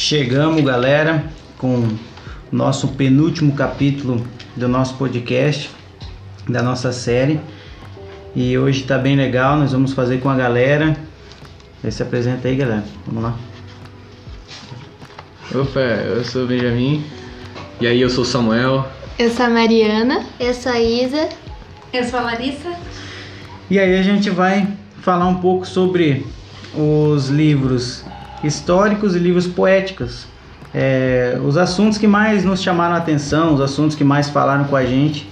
Chegamos, galera, com o nosso penúltimo capítulo do nosso podcast, da nossa série. E hoje tá bem legal, nós vamos fazer com a galera. Aí se apresenta aí, galera. Vamos lá. Opa, eu sou o Benjamin. E aí, eu sou o Samuel. Eu sou a Mariana. Eu sou a Isa. Eu sou a Larissa. E aí a gente vai falar um pouco sobre os livros históricos e livros poéticos. É, os assuntos que mais nos chamaram a atenção, os assuntos que mais falaram com a gente.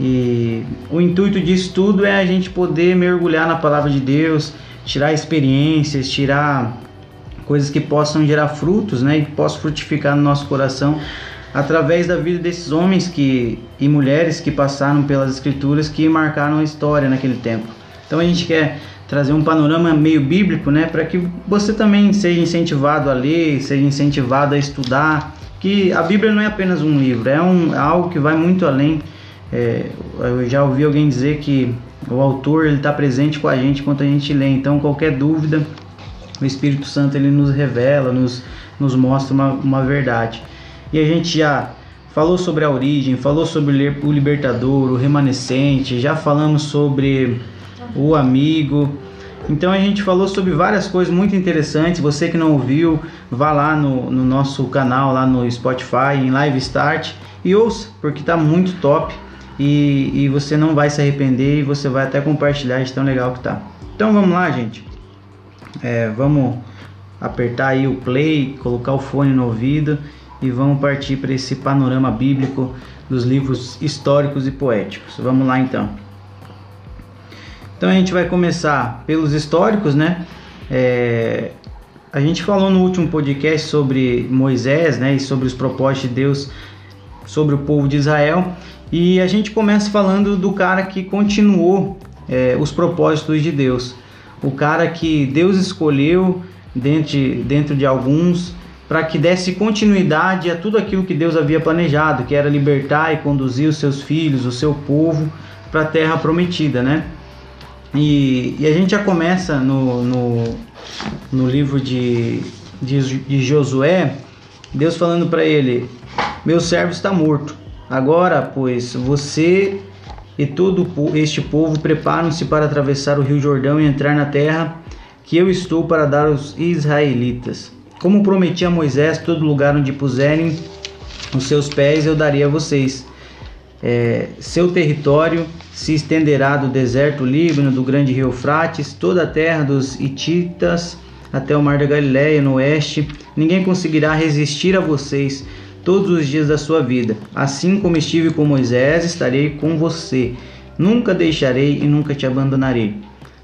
E o intuito disso tudo é a gente poder mergulhar na palavra de Deus, tirar experiências, tirar coisas que possam gerar frutos, né, e que possam frutificar no nosso coração através da vida desses homens que e mulheres que passaram pelas escrituras que marcaram a história naquele tempo. Então a gente quer trazer um panorama meio bíblico, né, para que você também seja incentivado a ler, seja incentivado a estudar, que a Bíblia não é apenas um livro, é um é algo que vai muito além. É, eu já ouvi alguém dizer que o autor ele está presente com a gente enquanto a gente lê. Então qualquer dúvida, o Espírito Santo ele nos revela, nos nos mostra uma, uma verdade. E a gente já falou sobre a origem, falou sobre o libertador, o remanescente, já falamos sobre o amigo. Então a gente falou sobre várias coisas muito interessantes. Você que não ouviu, vá lá no, no nosso canal, lá no Spotify, em Live Start e ouça, porque tá muito top e, e você não vai se arrepender e você vai até compartilhar de tão legal que tá. Então vamos lá, gente. É, vamos apertar aí o play, colocar o fone no ouvido e vamos partir para esse panorama bíblico dos livros históricos e poéticos. Vamos lá então. Então a gente vai começar pelos históricos, né? É, a gente falou no último podcast sobre Moisés, né, e sobre os propósitos de Deus sobre o povo de Israel, e a gente começa falando do cara que continuou é, os propósitos de Deus, o cara que Deus escolheu dentro, dentro de alguns para que desse continuidade a tudo aquilo que Deus havia planejado, que era libertar e conduzir os seus filhos, o seu povo para a terra prometida, né? E, e, a gente já começa no, no, no livro de, de, de Josué, Deus falando para ele: Meu servo está morto. Agora, pois, você e todo este povo preparam-se para atravessar o rio Jordão e entrar na terra que eu estou para dar aos israelitas. Como prometi a Moisés, todo lugar onde puserem os seus pés eu darei a vocês. É, seu território se estenderá do deserto Líbano, do grande rio Eufrates, toda a terra dos Hititas até o mar da Galiléia no oeste. Ninguém conseguirá resistir a vocês todos os dias da sua vida. Assim como estive com Moisés, estarei com você. Nunca deixarei e nunca te abandonarei.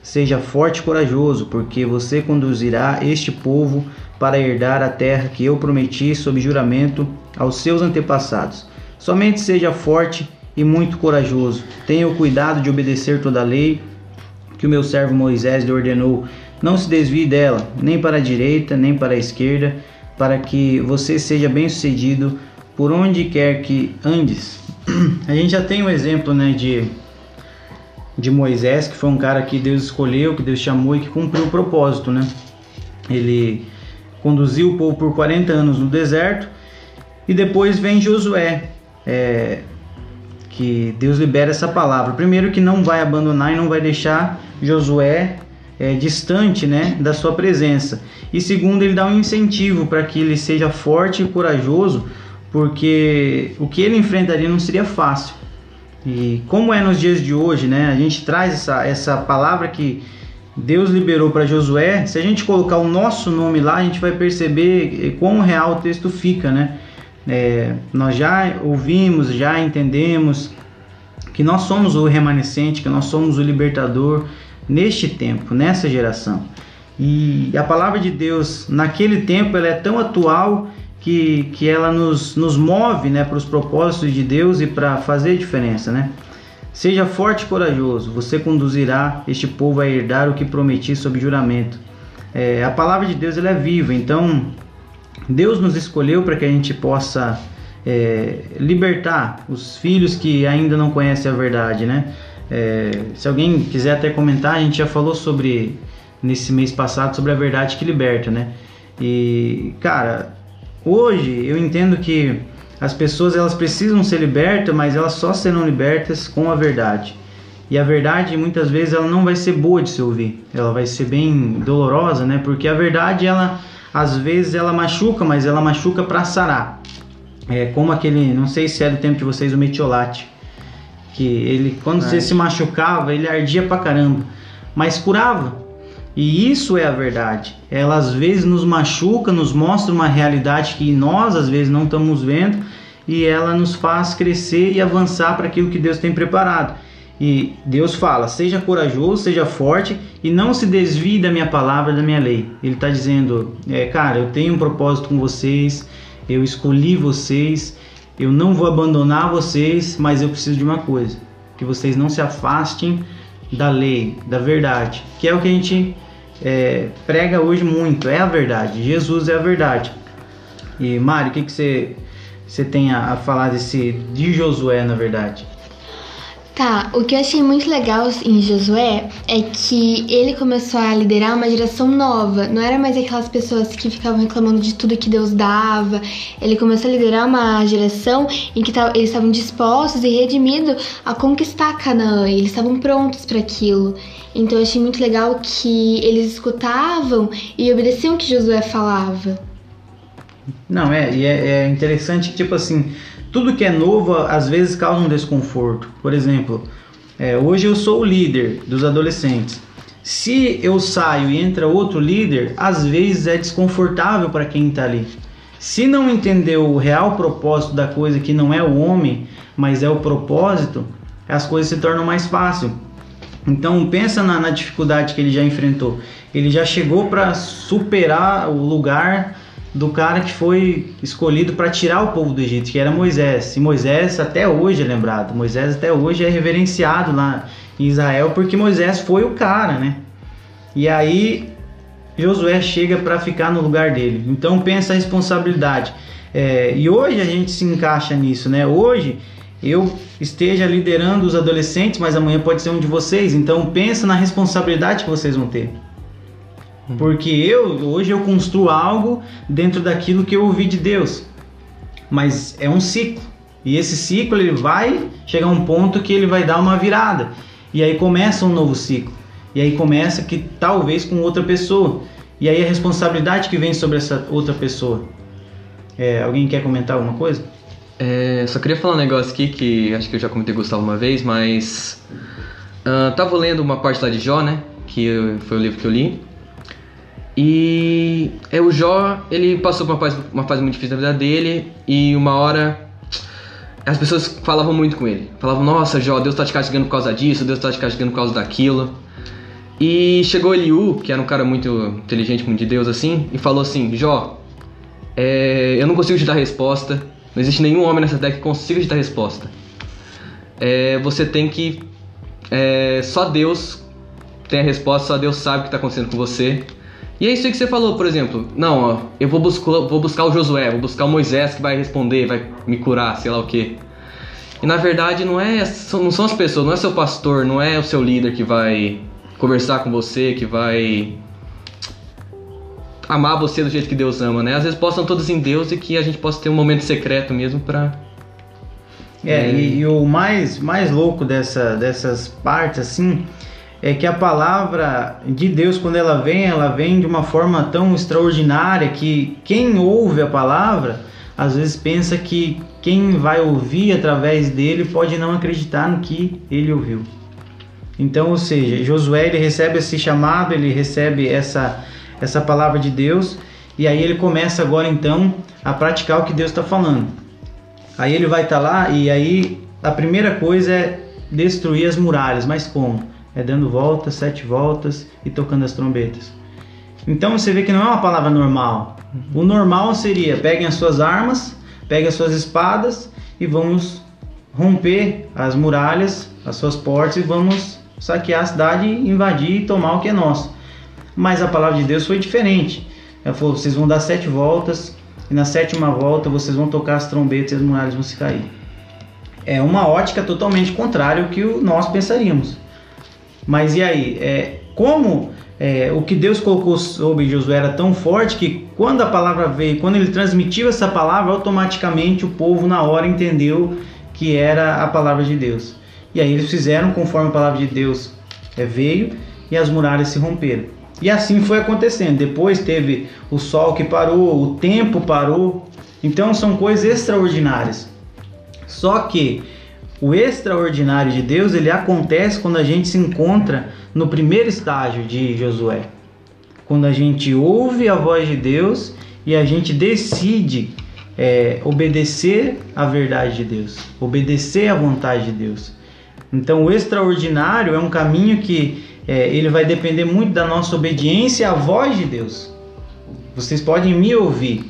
Seja forte e corajoso, porque você conduzirá este povo para herdar a terra que eu prometi sob juramento aos seus antepassados. Somente seja forte e muito corajoso. Tenha o cuidado de obedecer toda a lei que o meu servo Moisés lhe ordenou. Não se desvie dela, nem para a direita, nem para a esquerda, para que você seja bem-sucedido por onde quer que andes. A gente já tem um exemplo, né, de de Moisés, que foi um cara que Deus escolheu, que Deus chamou e que cumpriu o propósito, né? Ele conduziu o povo por 40 anos no deserto e depois vem Josué, é, que Deus libera essa palavra. Primeiro que não vai abandonar e não vai deixar Josué é, distante, né, da sua presença. E segundo ele dá um incentivo para que ele seja forte e corajoso, porque o que ele enfrentaria não seria fácil. E como é nos dias de hoje, né? A gente traz essa, essa palavra que Deus liberou para Josué. Se a gente colocar o nosso nome lá, a gente vai perceber quão real o texto fica, né? É, nós já ouvimos, já entendemos que nós somos o remanescente, que nós somos o libertador neste tempo, nessa geração. E a palavra de Deus naquele tempo ela é tão atual que, que ela nos, nos move né, para os propósitos de Deus e para fazer diferença. Né? Seja forte e corajoso, você conduzirá este povo a herdar o que prometi sob juramento. É, a palavra de Deus ela é viva, então Deus nos escolheu para que a gente possa é, libertar os filhos que ainda não conhecem a verdade, né? É, se alguém quiser até comentar, a gente já falou sobre nesse mês passado sobre a verdade que liberta, né? E cara, hoje eu entendo que as pessoas elas precisam ser libertas, mas elas só serão libertas com a verdade. E a verdade muitas vezes ela não vai ser boa de se ouvir. Ela vai ser bem dolorosa, né? Porque a verdade ela às vezes ela machuca, mas ela machuca para sarar. É como aquele, não sei se é do tempo de vocês o metiolate, que ele quando é. você se machucava, ele ardia pra caramba, mas curava. E isso é a verdade. Ela às vezes nos machuca, nos mostra uma realidade que nós às vezes não estamos vendo e ela nos faz crescer e avançar para aquilo que Deus tem preparado. E Deus fala: seja corajoso, seja forte e não se desvie da minha palavra, da minha lei. Ele está dizendo: é, cara, eu tenho um propósito com vocês, eu escolhi vocês, eu não vou abandonar vocês, mas eu preciso de uma coisa: que vocês não se afastem da lei, da verdade, que é o que a gente é, prega hoje muito, é a verdade. Jesus é a verdade. E Mário, o que, que você, você tem a, a falar desse de Josué, na verdade? Tá, o que eu achei muito legal em Josué é que ele começou a liderar uma geração nova. Não era mais aquelas pessoas que ficavam reclamando de tudo que Deus dava. Ele começou a liderar uma geração em que eles estavam dispostos e redimidos a conquistar Canaã. Eles estavam prontos para aquilo. Então eu achei muito legal que eles escutavam e obedeciam o que Josué falava. Não, é, e é, é interessante que, tipo assim, tudo que é novo às vezes causa um desconforto. Por exemplo, é, hoje eu sou o líder dos adolescentes. Se eu saio e entra outro líder, às vezes é desconfortável para quem está ali. Se não entender o real propósito da coisa, que não é o homem, mas é o propósito, as coisas se tornam mais fáceis. Então pensa na, na dificuldade que ele já enfrentou. Ele já chegou para superar o lugar do cara que foi escolhido para tirar o povo do Egito, que era Moisés. E Moisés até hoje é lembrado. Moisés até hoje é reverenciado lá em Israel porque Moisés foi o cara, né? E aí Josué chega para ficar no lugar dele. Então pensa a responsabilidade. É, e hoje a gente se encaixa nisso, né? Hoje eu esteja liderando os adolescentes, mas amanhã pode ser um de vocês. Então pensa na responsabilidade que vocês vão ter. Uhum. Porque eu hoje eu construo algo dentro daquilo que eu ouvi de Deus. Mas é um ciclo. E esse ciclo ele vai chegar a um ponto que ele vai dar uma virada. E aí começa um novo ciclo. E aí começa que talvez com outra pessoa. E aí a responsabilidade que vem sobre essa outra pessoa. É, alguém quer comentar alguma coisa? É, só queria falar um negócio aqui que acho que eu já comentei Gustavo uma vez, mas uh, tava lendo uma parte lá de Jó, né? Que foi o livro que eu li. E é o Jó, ele passou por uma fase, uma fase muito difícil da vida dele e uma hora as pessoas falavam muito com ele. Falavam, nossa Jó, Deus tá te castigando por causa disso, Deus tá te castigando por causa daquilo. E chegou Eliú, que era um cara muito inteligente, muito de Deus assim, e falou assim, Jó, é, eu não consigo te dar resposta, não existe nenhum homem nessa terra que consiga te dar resposta. É, você tem que... É, só Deus tem a resposta, só Deus sabe o que está acontecendo com você. E é isso aí que você falou, por exemplo. Não, ó, eu vou buscar, vou buscar o Josué, vou buscar o Moisés que vai responder, vai me curar, sei lá o quê. E na verdade não é, não são as pessoas, não é seu pastor, não é o seu líder que vai conversar com você, que vai amar você do jeito que Deus ama, né? As respostas são todas em Deus e que a gente possa ter um momento secreto mesmo para é, é, e, e, o mais mais louco dessa dessas partes assim é que a palavra de Deus, quando ela vem, ela vem de uma forma tão extraordinária que quem ouve a palavra às vezes pensa que quem vai ouvir através dele pode não acreditar no que ele ouviu. Então, ou seja, Josué ele recebe esse chamado, ele recebe essa, essa palavra de Deus e aí ele começa agora então a praticar o que Deus está falando. Aí ele vai estar tá lá e aí a primeira coisa é destruir as muralhas, mas como? É dando voltas, sete voltas e tocando as trombetas. Então você vê que não é uma palavra normal. O normal seria peguem as suas armas, peguem as suas espadas e vamos romper as muralhas, as suas portas e vamos saquear a cidade, invadir e tomar o que é nosso. Mas a palavra de Deus foi diferente. Ela falou: vocês vão dar sete voltas e na sétima volta vocês vão tocar as trombetas e as muralhas vão se cair. É uma ótica totalmente contrária ao que nós pensaríamos. Mas e aí? É, como é, o que Deus colocou sobre Josué era tão forte que quando a palavra veio, quando ele transmitiu essa palavra, automaticamente o povo na hora entendeu que era a palavra de Deus. E aí eles fizeram conforme a palavra de Deus é, veio e as muralhas se romperam. E assim foi acontecendo. Depois teve o sol que parou, o tempo parou. Então são coisas extraordinárias. Só que o extraordinário de Deus ele acontece quando a gente se encontra no primeiro estágio de Josué. Quando a gente ouve a voz de Deus e a gente decide é, obedecer à verdade de Deus, obedecer à vontade de Deus. Então, o extraordinário é um caminho que é, ele vai depender muito da nossa obediência à voz de Deus. Vocês podem me ouvir,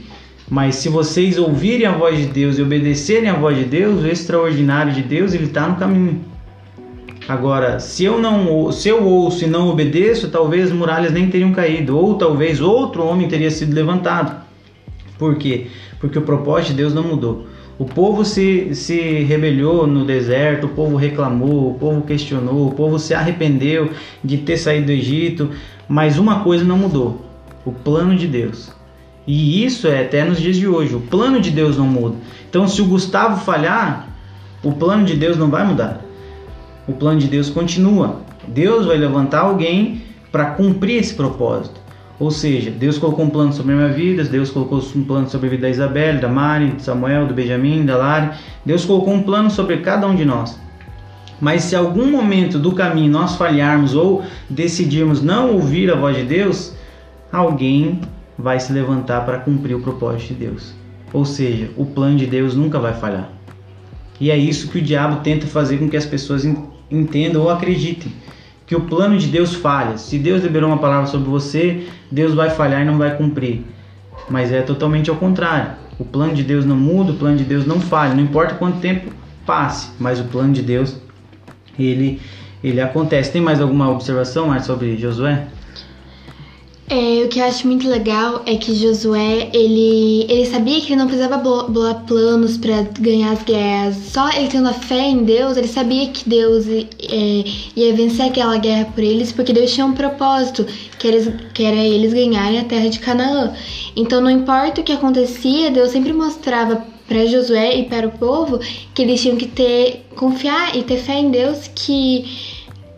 mas se vocês ouvirem a voz de Deus e obedecerem à voz de Deus, o extraordinário de Deus ele está no caminho. Agora, se eu não, se eu ouço e não obedeço, talvez muralhas nem teriam caído, ou talvez outro homem teria sido levantado. Por quê? Porque o propósito de Deus não mudou. O povo se, se rebelou no deserto, o povo reclamou, o povo questionou, o povo se arrependeu de ter saído do Egito, mas uma coisa não mudou: o plano de Deus. E isso é até nos dias de hoje. O plano de Deus não muda. Então, se o Gustavo falhar, o plano de Deus não vai mudar o plano de Deus continua. Deus vai levantar alguém para cumprir esse propósito. Ou seja, Deus colocou um plano sobre a minha vida, Deus colocou um plano sobre a vida da Isabel, da Mari, do Samuel, do Benjamin, da Lari. Deus colocou um plano sobre cada um de nós. Mas se algum momento do caminho nós falharmos ou decidirmos não ouvir a voz de Deus, alguém vai se levantar para cumprir o propósito de Deus. Ou seja, o plano de Deus nunca vai falhar. E é isso que o diabo tenta fazer com que as pessoas entendam ou acreditem que o plano de Deus falha. Se Deus liberou uma palavra sobre você, Deus vai falhar e não vai cumprir. Mas é totalmente ao contrário. O plano de Deus não muda, o plano de Deus não falha, não importa quanto tempo passe, mas o plano de Deus ele ele acontece. Tem mais alguma observação Marcia, sobre Josué? É, o que eu acho muito legal é que Josué, ele, ele sabia que ele não precisava bolar planos para ganhar as guerras. Só ele tendo a fé em Deus, ele sabia que Deus é, ia vencer aquela guerra por eles, porque Deus tinha um propósito, que era, que era eles ganharem a terra de Canaã. Então, não importa o que acontecia, Deus sempre mostrava para Josué e para o povo que eles tinham que ter confiar e ter fé em Deus que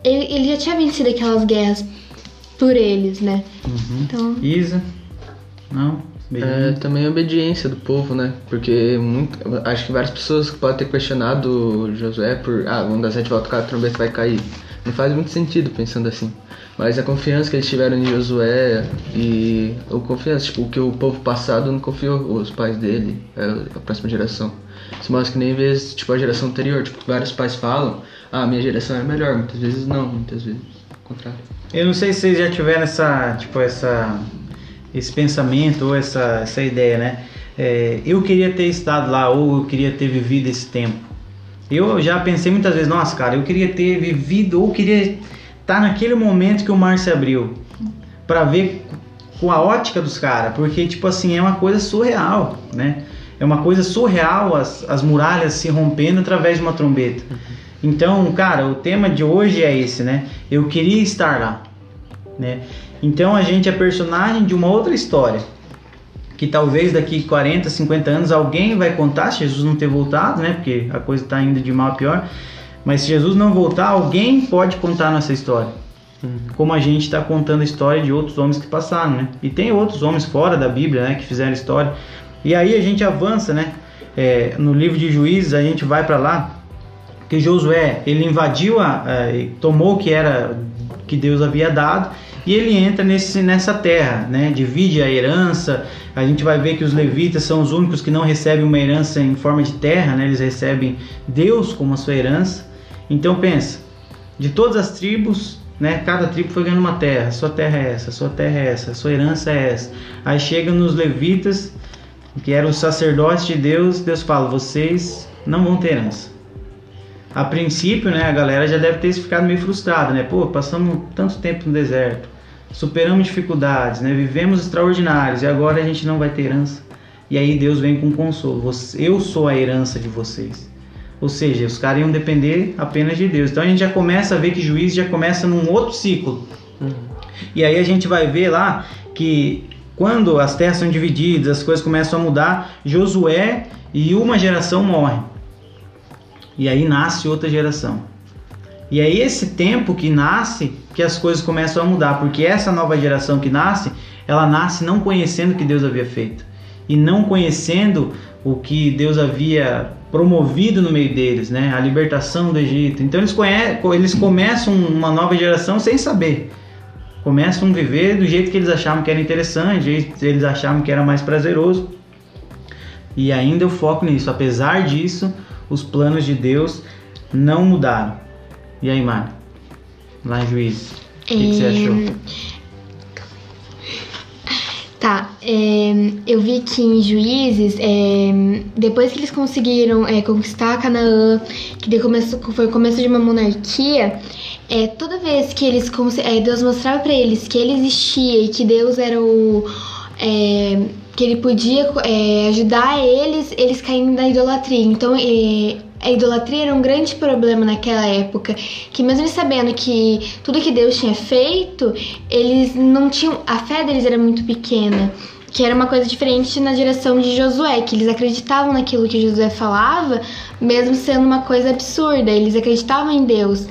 ele, ele já tinha vencido aquelas guerras por eles, né? Uhum. Então... Isa? Não? É, também a obediência do povo, né? Porque muito, acho que várias pessoas podem ter questionado Josué por ah, a gente vai tocar a trombeta vai cair. Não faz muito sentido pensando assim. Mas a confiança que eles tiveram em Josué e o confiança, tipo, o que o povo passado não confiou, os pais dele, a próxima geração. Isso mostra que nem vezes, tipo, a geração anterior, tipo, vários pais falam, ah, minha geração é melhor, muitas vezes não, muitas vezes o contrário. Eu não sei se vocês já tiveram essa, tipo, essa, esse pensamento ou essa, essa ideia, né? É, eu queria ter estado lá ou eu queria ter vivido esse tempo. Eu já pensei muitas vezes, nossa, cara, eu queria ter vivido ou queria estar tá naquele momento que o mar se abriu para ver com a ótica dos caras, porque tipo assim é uma coisa surreal, né? É uma coisa surreal as, as muralhas se rompendo através de uma trombeta. Uhum. Então, cara, o tema de hoje é esse, né? Eu queria estar lá, né? Então a gente é personagem de uma outra história. Que talvez daqui 40, 50 anos alguém vai contar se Jesus não ter voltado, né? Porque a coisa está indo de mal a pior. Mas se Jesus não voltar, alguém pode contar nossa história. Uhum. Como a gente está contando a história de outros homens que passaram, né? E tem outros homens fora da Bíblia, né? Que fizeram história. E aí a gente avança, né? É, no livro de Juízes a gente vai para lá que Josué ele invadiu a, a, tomou o que era que Deus havia dado e ele entra nesse, nessa terra, né? divide a herança. A gente vai ver que os levitas são os únicos que não recebem uma herança em forma de terra, né? eles recebem Deus como a sua herança. Então pensa, de todas as tribos, né? cada tribo foi ganhando uma terra, sua terra é essa, sua terra é essa, sua herança é essa. Aí chega nos levitas, que eram os sacerdotes de Deus, Deus fala: vocês não vão ter herança a princípio, né, a galera já deve ter ficado meio frustrada, né? Pô, passamos tanto tempo no deserto, superamos dificuldades, né? Vivemos extraordinários e agora a gente não vai ter herança. E aí Deus vem com consolo. Eu sou a herança de vocês. Ou seja, os caras iam depender apenas de Deus. Então a gente já começa a ver que juiz já começa num outro ciclo. Uhum. E aí a gente vai ver lá que quando as terras são divididas, as coisas começam a mudar, Josué e uma geração morrem. E aí nasce outra geração. E é esse tempo que nasce que as coisas começam a mudar, porque essa nova geração que nasce, ela nasce não conhecendo o que Deus havia feito e não conhecendo o que Deus havia promovido no meio deles, né? A libertação do Egito. Então eles, conhecem, eles começam uma nova geração sem saber. Começam a viver do jeito que eles achavam que era interessante, eles achavam que era mais prazeroso. E ainda eu foco nisso. Apesar disso, os planos de Deus não mudaram. E aí, Mari? Lá em Juízes. O que, que você É, achou? Tá, é, eu vi que em Juízes, é, depois que eles conseguiram é, conquistar Canaã, que daí começou, foi o começo de uma monarquia, é, toda vez que eles é, Deus mostrava pra eles que ele existia e que Deus era o é, que ele podia é, ajudar eles, eles caíam da idolatria. Então, é, a idolatria era um grande problema naquela época, que mesmo sabendo que tudo que Deus tinha feito, eles não tinham, a fé deles era muito pequena. Que era uma coisa diferente na geração de Josué, que eles acreditavam naquilo que Josué falava, mesmo sendo uma coisa absurda, eles acreditavam em Deus.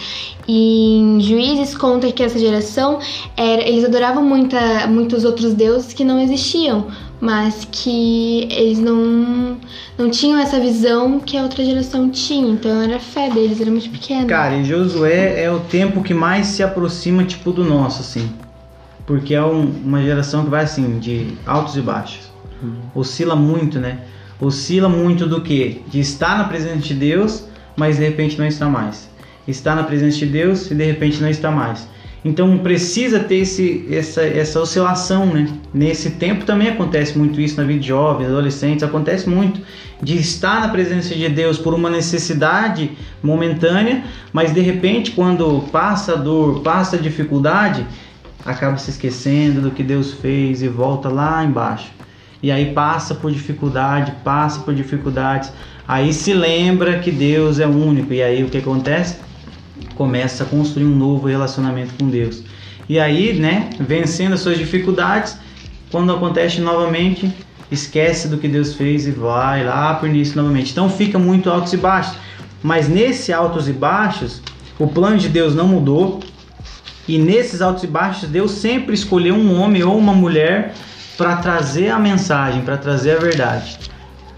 E em Juízes conta que essa geração era, eles adoravam muita, muitos outros deuses que não existiam, mas que eles não, não tinham essa visão que a outra geração tinha. Então era a fé deles, era muito pequena. Cara, e Josué é o tempo que mais se aproxima, tipo, do nosso, assim. Porque é um- uma geração que vai, assim, de altos e baixos. Oscila muito, né? Oscila muito do que? De estar na presença de Deus, mas de repente não está mais. Estar na presença de Deus e de repente não está mais. Então precisa ter esse, essa, essa oscilação, né? Nesse tempo também acontece muito isso na vida de jovens, adolescentes, acontece muito de estar na presença de Deus por uma necessidade momentânea, mas de repente quando passa a dor, passa a dificuldade, acaba se esquecendo do que Deus fez e volta lá embaixo. E aí passa por dificuldade, passa por dificuldades, aí se lembra que Deus é único e aí o que acontece? Começa a construir um novo relacionamento com Deus. E aí, né, vencendo as suas dificuldades, quando acontece novamente, esquece do que Deus fez e vai lá pro início novamente. Então fica muito altos e baixos. Mas nesse altos e baixos, o plano de Deus não mudou. E nesses altos e baixos, Deus sempre escolheu um homem ou uma mulher para trazer a mensagem, para trazer a verdade.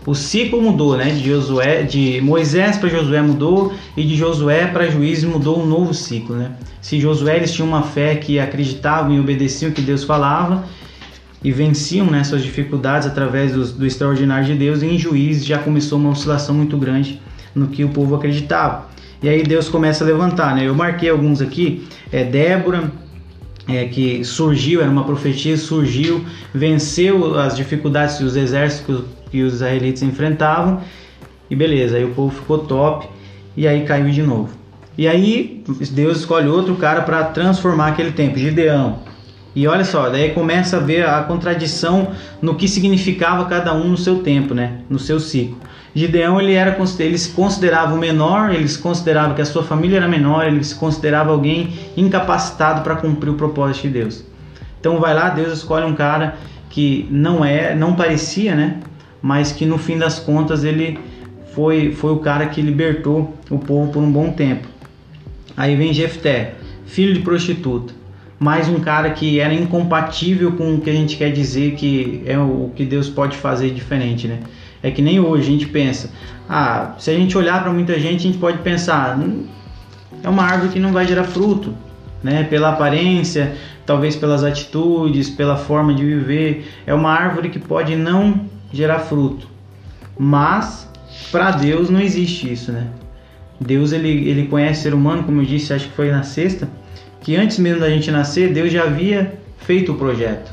O ciclo mudou, né? De Josué, de Moisés para Josué mudou e de Josué para Juízes mudou um novo ciclo, né? Se Josué eles tinham uma fé que acreditavam e obedeciam o que Deus falava e venciam né, suas dificuldades através do, do extraordinário de Deus, e em Juízes já começou uma oscilação muito grande no que o povo acreditava. E aí Deus começa a levantar, né? Eu marquei alguns aqui, é Débora, é, que surgiu, era uma profetia, surgiu, venceu as dificuldades que os exércitos que os israelitas enfrentavam, e beleza, aí o povo ficou top, e aí caiu de novo. E aí Deus escolhe outro cara para transformar aquele tempo, Gideão. E olha só, daí começa a ver a contradição no que significava cada um no seu tempo, né? No seu ciclo. Gideão ele era ele se considerava o menor, ele se considerava que a sua família era menor, ele se considerava alguém incapacitado para cumprir o propósito de Deus. Então vai lá, Deus escolhe um cara que não é, não parecia, né? Mas que no fim das contas ele foi foi o cara que libertou o povo por um bom tempo. Aí vem Jefté, filho de prostituta mais um cara que era incompatível com o que a gente quer dizer que é o que Deus pode fazer diferente, né? É que nem hoje a gente pensa, ah, se a gente olhar para muita gente, a gente pode pensar, hum, é uma árvore que não vai gerar fruto, né? Pela aparência, talvez pelas atitudes, pela forma de viver, é uma árvore que pode não gerar fruto. Mas para Deus não existe isso, né? Deus ele, ele conhece o ser humano, como eu disse, acho que foi na sexta, que antes mesmo da gente nascer, Deus já havia feito o projeto.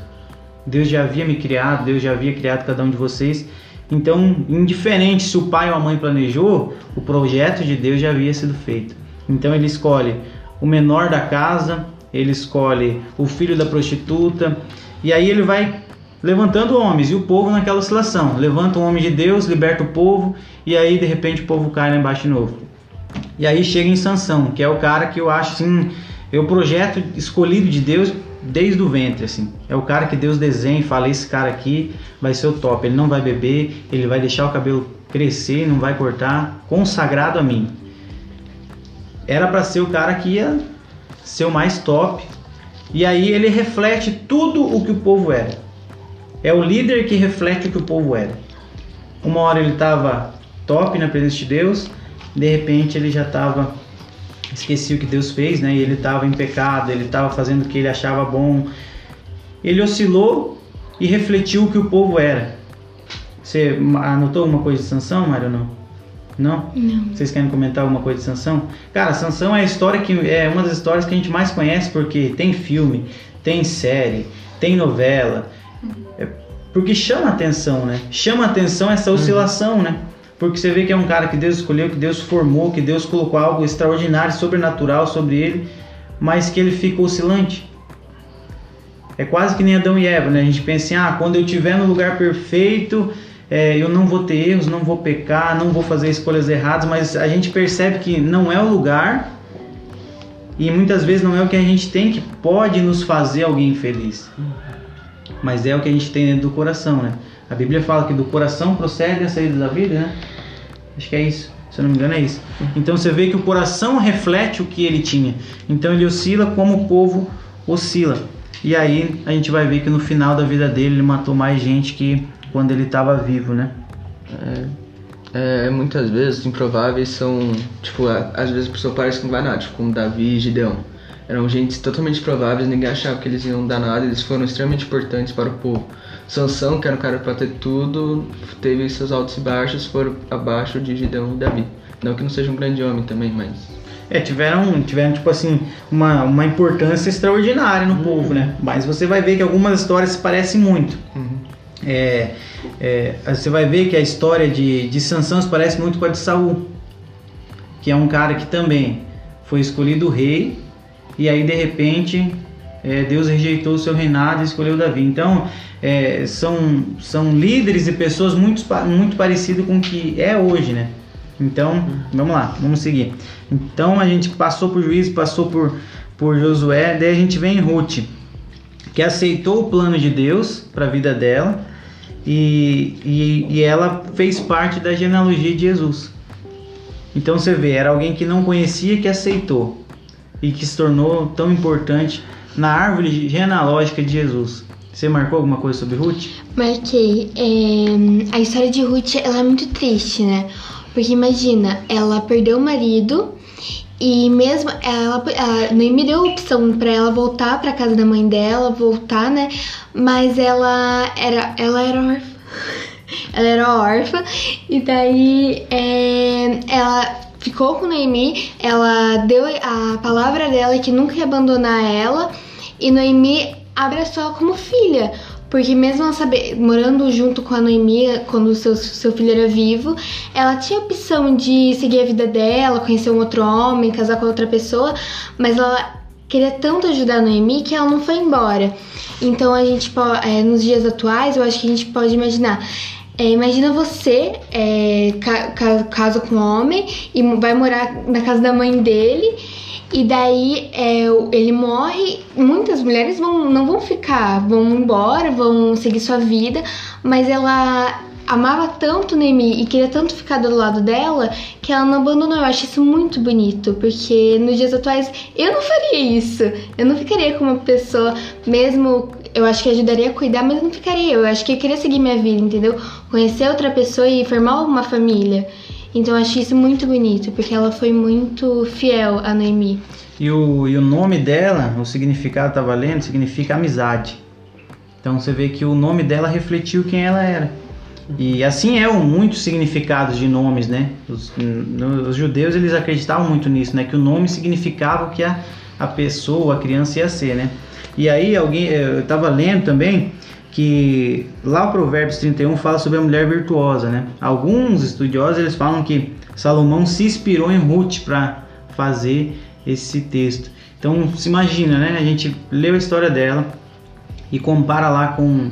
Deus já havia me criado, Deus já havia criado cada um de vocês. Então, indiferente se o pai ou a mãe planejou, o projeto de Deus já havia sido feito. Então, ele escolhe o menor da casa, ele escolhe o filho da prostituta, e aí ele vai levantando homens e o povo naquela oscilação. Levanta um homem de Deus, liberta o povo, e aí de repente o povo cai lá embaixo de novo. E aí chega em Sansão, que é o cara que eu acho assim, é o projeto escolhido de Deus desde o ventre, assim. É o cara que Deus desenha e fala: esse cara aqui vai ser o top. Ele não vai beber, ele vai deixar o cabelo crescer, não vai cortar, consagrado a mim. Era para ser o cara que ia ser o mais top. E aí ele reflete tudo o que o povo era. É o líder que reflete o que o povo era. Uma hora ele estava top na presença de Deus, de repente ele já estava esqueci o que Deus fez, né? E ele estava em pecado, ele estava fazendo o que ele achava bom. Ele oscilou e refletiu o que o povo era. Você anotou alguma coisa de Sansão, Mário, não? Não? Não. Vocês querem comentar alguma coisa de Sansão? Cara, Sansão é a história que é uma das histórias que a gente mais conhece porque tem filme, tem série, tem novela. É porque chama atenção, né? Chama atenção essa oscilação, né? Porque você vê que é um cara que Deus escolheu, que Deus formou, que Deus colocou algo extraordinário, sobrenatural sobre ele, mas que ele fica oscilante. É quase que nem Adão e Eva, né? A gente pensa assim, ah, quando eu estiver no lugar perfeito, é, eu não vou ter erros, não vou pecar, não vou fazer escolhas erradas, mas a gente percebe que não é o lugar e muitas vezes não é o que a gente tem que pode nos fazer alguém feliz, mas é o que a gente tem dentro do coração, né? A Bíblia fala que do coração procede a saída da vida, né? Acho que é isso. Se eu não me engano, é isso. Então você vê que o coração reflete o que ele tinha. Então ele oscila como o povo oscila. E aí a gente vai ver que no final da vida dele ele matou mais gente que quando ele estava vivo, né? É, muitas vezes improváveis são, tipo, às vezes a pessoa parece não vai nada, tipo, como Davi e Gideão. Eram gente totalmente improváveis, ninguém achava que eles iam dar nada, eles foram extremamente importantes para o povo. Sansão, que era um cara para ter tudo, teve seus altos e baixos, foram abaixo de Gideão e Davi. Não que não seja um grande homem também, mas É, tiveram, tiveram tipo assim, uma, uma importância extraordinária no povo, né? Mas você vai ver que algumas histórias se parecem muito. É, é, você vai ver que a história de, de Sansão se parece muito com a de Saul, que é um cara que também foi escolhido rei, e aí de repente é, Deus rejeitou o seu reinado e escolheu Davi. Então, é, são, são líderes e pessoas muito, muito parecidos com o que é hoje, né? Então, vamos lá, vamos seguir. Então, a gente passou por Juízes, passou por, por Josué, daí a gente vem em Ruth, que aceitou o plano de Deus para a vida dela e, e, e ela fez parte da genealogia de Jesus. Então você vê, era alguém que não conhecia que aceitou e que se tornou tão importante na árvore genealógica de Jesus. Você marcou alguma coisa sobre Ruth? Marquei. É, a história de Ruth ela é muito triste, né? Porque imagina, ela perdeu o marido e mesmo ela, ela Noemi deu opção pra ela voltar pra casa da mãe dela, voltar, né? Mas ela era, ela era órfã. Ela era órfã e daí é, ela ficou com Noemi, ela deu a palavra dela que nunca ia abandonar ela e Noemi abraçou ela como filha. Porque mesmo ela saber, morando junto com a Noemi, quando seu, seu filho era vivo, ela tinha a opção de seguir a vida dela, conhecer um outro homem, casar com outra pessoa, mas ela queria tanto ajudar a Noemi que ela não foi embora. Então a gente pode, é, nos dias atuais, eu acho que a gente pode imaginar. É, imagina você é, ca, ca, casa com um homem e vai morar na casa da mãe dele e daí é, ele morre. Muitas mulheres vão, não vão ficar, vão embora, vão seguir sua vida, mas ela amava tanto Noemi e queria tanto ficar do lado dela que ela não abandonou. Eu acho isso muito bonito, porque nos dias atuais eu não faria isso. Eu não ficaria com uma pessoa, mesmo eu acho que ajudaria a cuidar, mas eu não ficaria. Eu acho que eu queria seguir minha vida, entendeu? Conhecer outra pessoa e formar uma família. Então eu acho isso muito bonito, porque ela foi muito fiel a Noemi. E o, e o nome dela, o significado tá valendo, significa amizade. Então você vê que o nome dela refletiu quem ela era. E assim é o muitos significados de nomes, né? Os, os judeus eles acreditavam muito nisso, né? Que o nome significava o que a, a pessoa, a criança ia ser, né? E aí alguém, eh, eu estava lendo também que lá o Provérbios 31 fala sobre a mulher virtuosa, né? Alguns estudiosos eles falam que Salomão se inspirou em Ruth para fazer esse texto. Então se imagina, né? A gente leu a história dela e compara lá com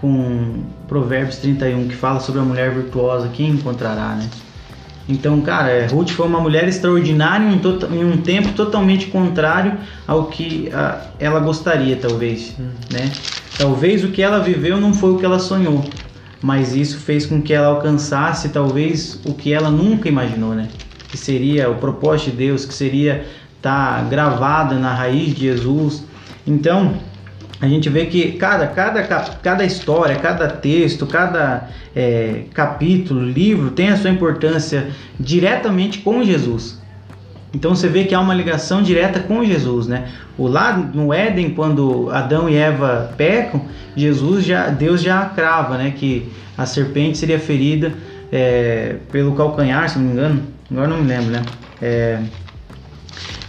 com Provérbios 31 que fala sobre a mulher virtuosa, quem encontrará, né? Então, cara, é, Ruth foi uma mulher extraordinária em um, tota- em um tempo totalmente contrário ao que a, ela gostaria, talvez, né? Talvez o que ela viveu não foi o que ela sonhou, mas isso fez com que ela alcançasse talvez o que ela nunca imaginou, né? Que seria o propósito de Deus, que seria estar gravada na raiz de Jesus. Então, a gente vê que cada, cada, cada história, cada texto, cada é, capítulo, livro tem a sua importância diretamente com Jesus. Então você vê que há uma ligação direta com Jesus, né? O lá no Éden, quando Adão e Eva pecam, Jesus já, Deus já crava, né? Que a serpente seria ferida é, pelo calcanhar, se não me engano. Agora não me lembro, né? É,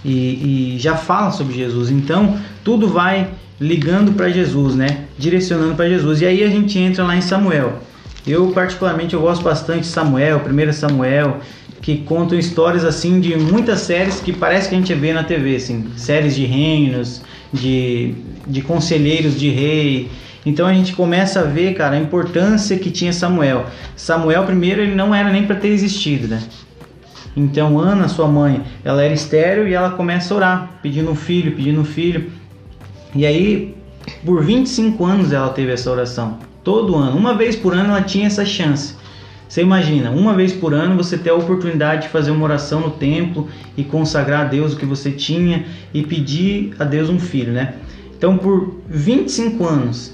e, e já fala sobre Jesus. Então, tudo vai ligando para Jesus, né? Direcionando para Jesus. E aí a gente entra lá em Samuel. Eu particularmente eu gosto bastante de Samuel, 1 Samuel, que contam histórias assim de muitas séries que parece que a gente vê na TV, assim, séries de reinos, de, de conselheiros de rei. Então a gente começa a ver, cara, a importância que tinha Samuel. Samuel primeiro ele não era nem para ter existido, né? Então Ana, sua mãe, ela era estéril e ela começa a orar, pedindo um filho, pedindo um filho. E aí, por 25 anos ela teve essa oração. Todo ano, uma vez por ano ela tinha essa chance. Você imagina, uma vez por ano você ter a oportunidade de fazer uma oração no templo e consagrar a Deus o que você tinha e pedir a Deus um filho, né? Então, por 25 anos,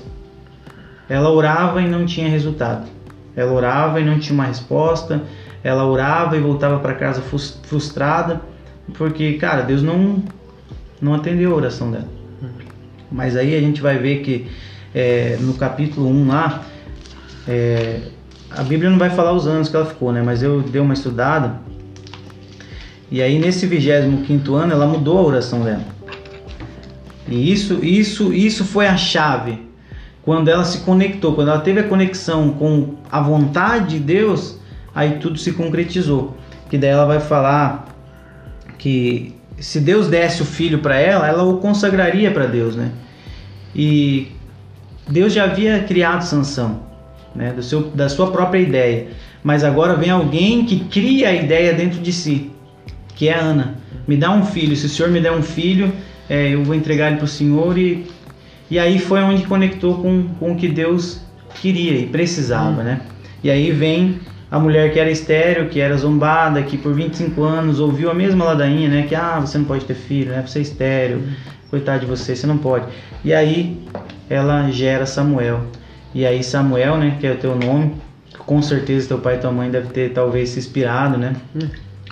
ela orava e não tinha resultado. Ela orava e não tinha uma resposta. Ela orava e voltava para casa frus- frustrada, porque, cara, Deus não, não atendeu a oração dela. Mas aí a gente vai ver que é, no capítulo 1 lá, é, a Bíblia não vai falar os anos que ela ficou, né? Mas eu dei uma estudada. E aí nesse 25 ano ela mudou a oração dela. E isso, isso, isso foi a chave. Quando ela se conectou, quando ela teve a conexão com a vontade de Deus, aí tudo se concretizou. Que daí ela vai falar que se Deus desse o filho para ela, ela o consagraria para Deus, né? E Deus já havia criado Sansão, né? Do seu, da sua própria ideia. Mas agora vem alguém que cria a ideia dentro de si, que é a Ana. Me dá um filho, se o Senhor me der um filho, é, eu vou entregar ele para o Senhor e e aí foi onde conectou com, com o que Deus queria e precisava, né? E aí vem a mulher que era estéreo, que era zombada, que por 25 anos ouviu a mesma ladainha, né? Que, ah, você não pode ter filho, né? Você é estéreo, coitado de você, você não pode. E aí ela gera Samuel. E aí Samuel, né, que é o teu nome, com certeza teu pai e tua mãe devem ter talvez se inspirado, né?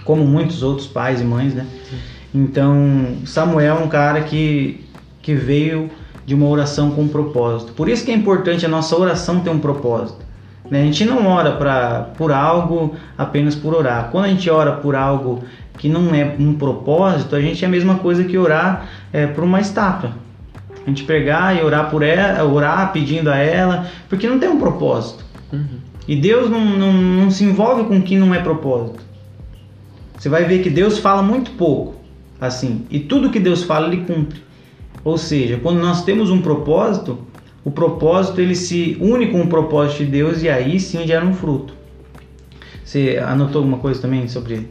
Como muitos outros pais e mães, né? Então, Samuel é um cara que, que veio de uma oração com um propósito. Por isso que é importante a nossa oração ter um propósito. né? A gente não ora pra, por algo apenas por orar. Quando a gente ora por algo que não é um propósito, a gente é a mesma coisa que orar é, por uma estátua. A gente pegar e orar por ela, orar pedindo a ela, porque não tem um propósito. E Deus não, não, não se envolve com o que não é propósito. Você vai ver que Deus fala muito pouco, assim, e tudo que Deus fala ele cumpre. Ou seja, quando nós temos um propósito, o propósito ele se une com o propósito de Deus e aí sim gera um fruto. Você anotou alguma coisa também sobre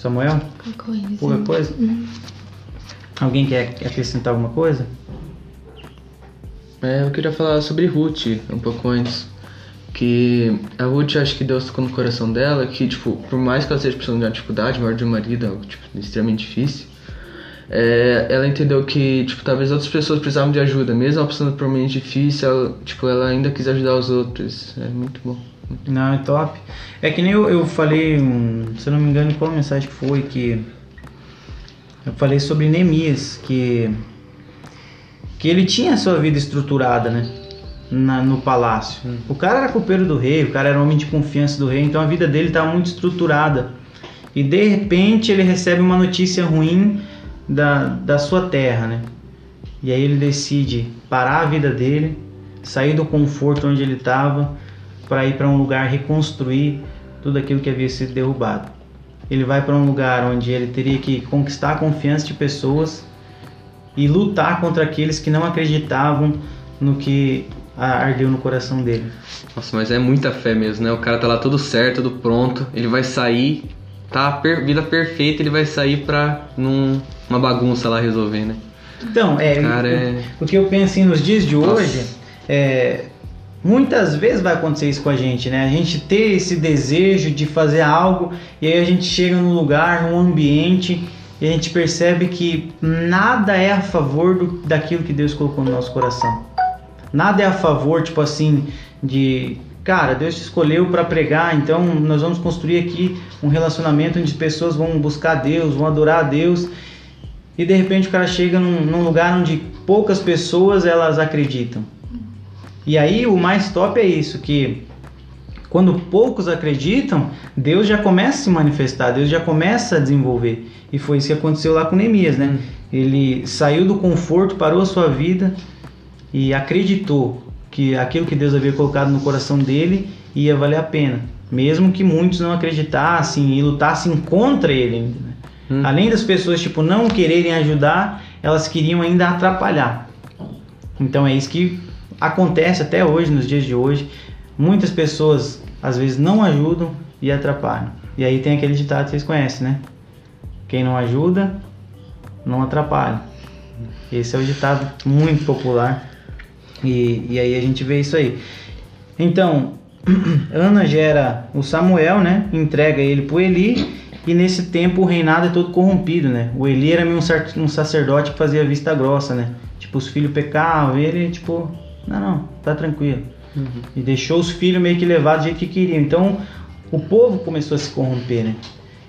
Samuel? Coisa. Pouca coisa? Alguém quer acrescentar alguma coisa? É, eu queria falar sobre Ruth um pouco antes. Que a Ruth, acho que Deus tocou no coração dela que, tipo, por mais que ela seja passando de uma dificuldade maior de um marido, algo tipo, extremamente difícil, é, ela entendeu que, tipo, talvez outras pessoas precisavam de ajuda, mesmo ela passando por um momento difícil, ela, tipo, ela ainda quis ajudar os outros. É muito bom. Não, é top. É que nem eu, eu falei, hum, se eu não me engano, qual mensagem foi que eu falei sobre Neemias, que que ele tinha a sua vida estruturada, né? Na, no palácio. O cara era copeiro do rei, o cara era homem de confiança do rei, então a vida dele estava muito estruturada. E de repente ele recebe uma notícia ruim da, da sua terra, né? E aí ele decide parar a vida dele, sair do conforto onde ele estava, para ir para um lugar reconstruir tudo aquilo que havia sido derrubado. Ele vai para um lugar onde ele teria que conquistar a confiança de pessoas e lutar contra aqueles que não acreditavam no que ardeu no coração dele. Nossa, mas é muita fé mesmo, né? O cara tá lá todo certo, tudo pronto, ele vai sair, tá per vida perfeita, ele vai sair pra num, uma bagunça lá resolver, né? Então, é, Cara, o, é- o que eu penso assim, nos dias de Nossa. hoje, é, muitas vezes vai acontecer isso com a gente, né? A gente ter esse desejo de fazer algo e aí a gente chega num lugar, num ambiente e a gente percebe que nada é a favor do, daquilo que Deus colocou no nosso coração. Nada é a favor, tipo assim, de cara, Deus te escolheu para pregar, então nós vamos construir aqui um relacionamento onde as pessoas vão buscar Deus, vão adorar a Deus. E de repente o cara chega num, num lugar onde poucas pessoas elas acreditam. E aí o mais top é isso, que quando poucos acreditam, Deus já começa a se manifestar, Deus já começa a desenvolver. E foi isso que aconteceu lá com Neemias, né? Ele saiu do conforto, parou a sua vida e acreditou que aquilo que Deus havia colocado no coração dele ia valer a pena, mesmo que muitos não acreditassem e lutassem contra ele. né? Hum. Além das pessoas tipo não quererem ajudar, elas queriam ainda atrapalhar. Então é isso que acontece até hoje, nos dias de hoje. Muitas pessoas às vezes não ajudam e atrapalham. E aí tem aquele ditado que vocês conhecem, né? Quem não ajuda, não atrapalha. Esse é o ditado muito popular. E, e aí a gente vê isso aí. Então, Ana gera o Samuel, né? Entrega ele pro Eli. E nesse tempo o reinado é todo corrompido, né? O Eli era meio um, sacerdote que fazia vista grossa, né? Tipo, os filhos pecavam, ele, tipo, não, não, tá tranquilo. E deixou os filhos meio que levar do jeito que queriam. Então, o povo começou a se corromper, né?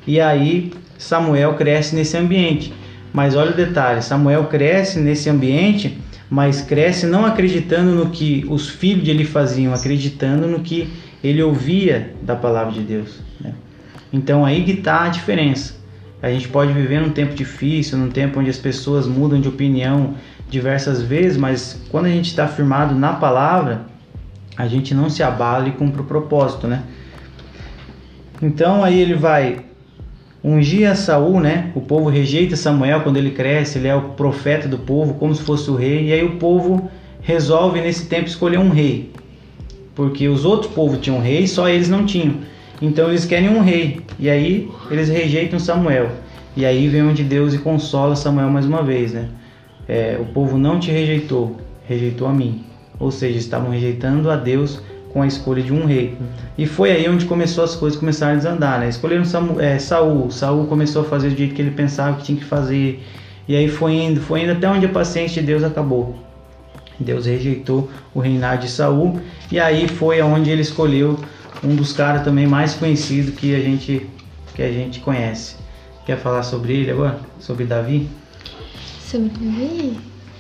E aí, Samuel cresce nesse ambiente. Mas olha o detalhe: Samuel cresce nesse ambiente, mas cresce não acreditando no que os filhos dele faziam, acreditando no que ele ouvia da palavra de Deus. Né? Então, aí que está a diferença. A gente pode viver num tempo difícil, num tempo onde as pessoas mudam de opinião diversas vezes, mas quando a gente está firmado na palavra, a gente não se abala e cumpre o propósito, né? Então aí ele vai ungir a Saul, né? O povo rejeita Samuel quando ele cresce, ele é o profeta do povo, como se fosse o rei, e aí o povo resolve nesse tempo escolher um rei. Porque os outros povos tinham rei, só eles não tinham. Então eles querem um rei. E aí eles rejeitam Samuel. E aí vem onde Deus e consola Samuel mais uma vez, né? É, o povo não te rejeitou, rejeitou a mim. Ou seja, estavam rejeitando a Deus com a escolha de um rei. E foi aí onde começou as coisas começaram a desandar, né? Escolheram Samu, é, Saul, Saul começou a fazer do jeito que ele pensava que tinha que fazer. E aí foi indo, foi indo até onde a paciência de Deus acabou. Deus rejeitou o reinado de Saul e aí foi aonde ele escolheu um dos caras também mais conhecidos que a gente que a gente conhece. Quer falar sobre ele agora? Sobre Davi? Sobre Davi?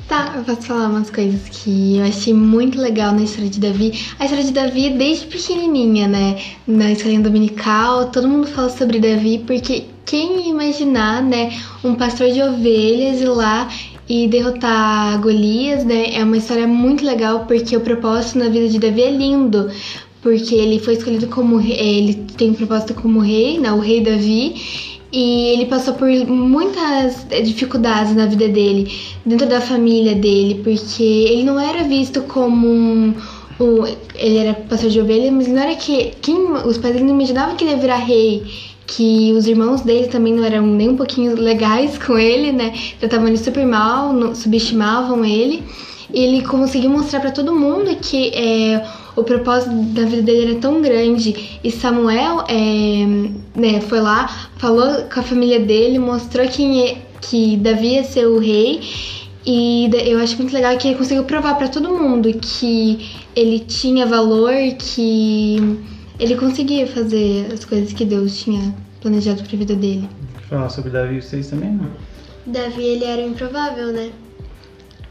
Tá, eu posso falar umas coisas que eu achei muito legal na história de Davi. A história de Davi desde pequenininha, né? Na escolinha dominical, todo mundo fala sobre Davi porque quem ia imaginar, né? Um pastor de ovelhas ir lá e derrotar Golias, né? É uma história muito legal porque o propósito na vida de Davi é lindo. Porque ele foi escolhido como rei, ele tem um propósito como rei, né? O rei Davi. E ele passou por muitas dificuldades na vida dele, dentro da família dele, porque ele não era visto como um. um- ele era pastor de ovelha, mas não era que. Quem, os pais dele não imaginavam que ele ia virar rei. Que os irmãos dele também não eram nem um pouquinho legais com ele, né? Tratavam ele super mal, subestimavam ele. Ele conseguiu mostrar pra todo mundo que é, o propósito da vida dele era tão grande. E Samuel é, né, foi lá, falou com a família dele, mostrou quem é, que Davi ia ser o rei. E eu acho muito legal que ele conseguiu provar pra todo mundo que ele tinha valor, que ele conseguia fazer as coisas que Deus tinha planejado pra vida dele. Falar sobre Davi vocês também não? Davi, ele era improvável, né?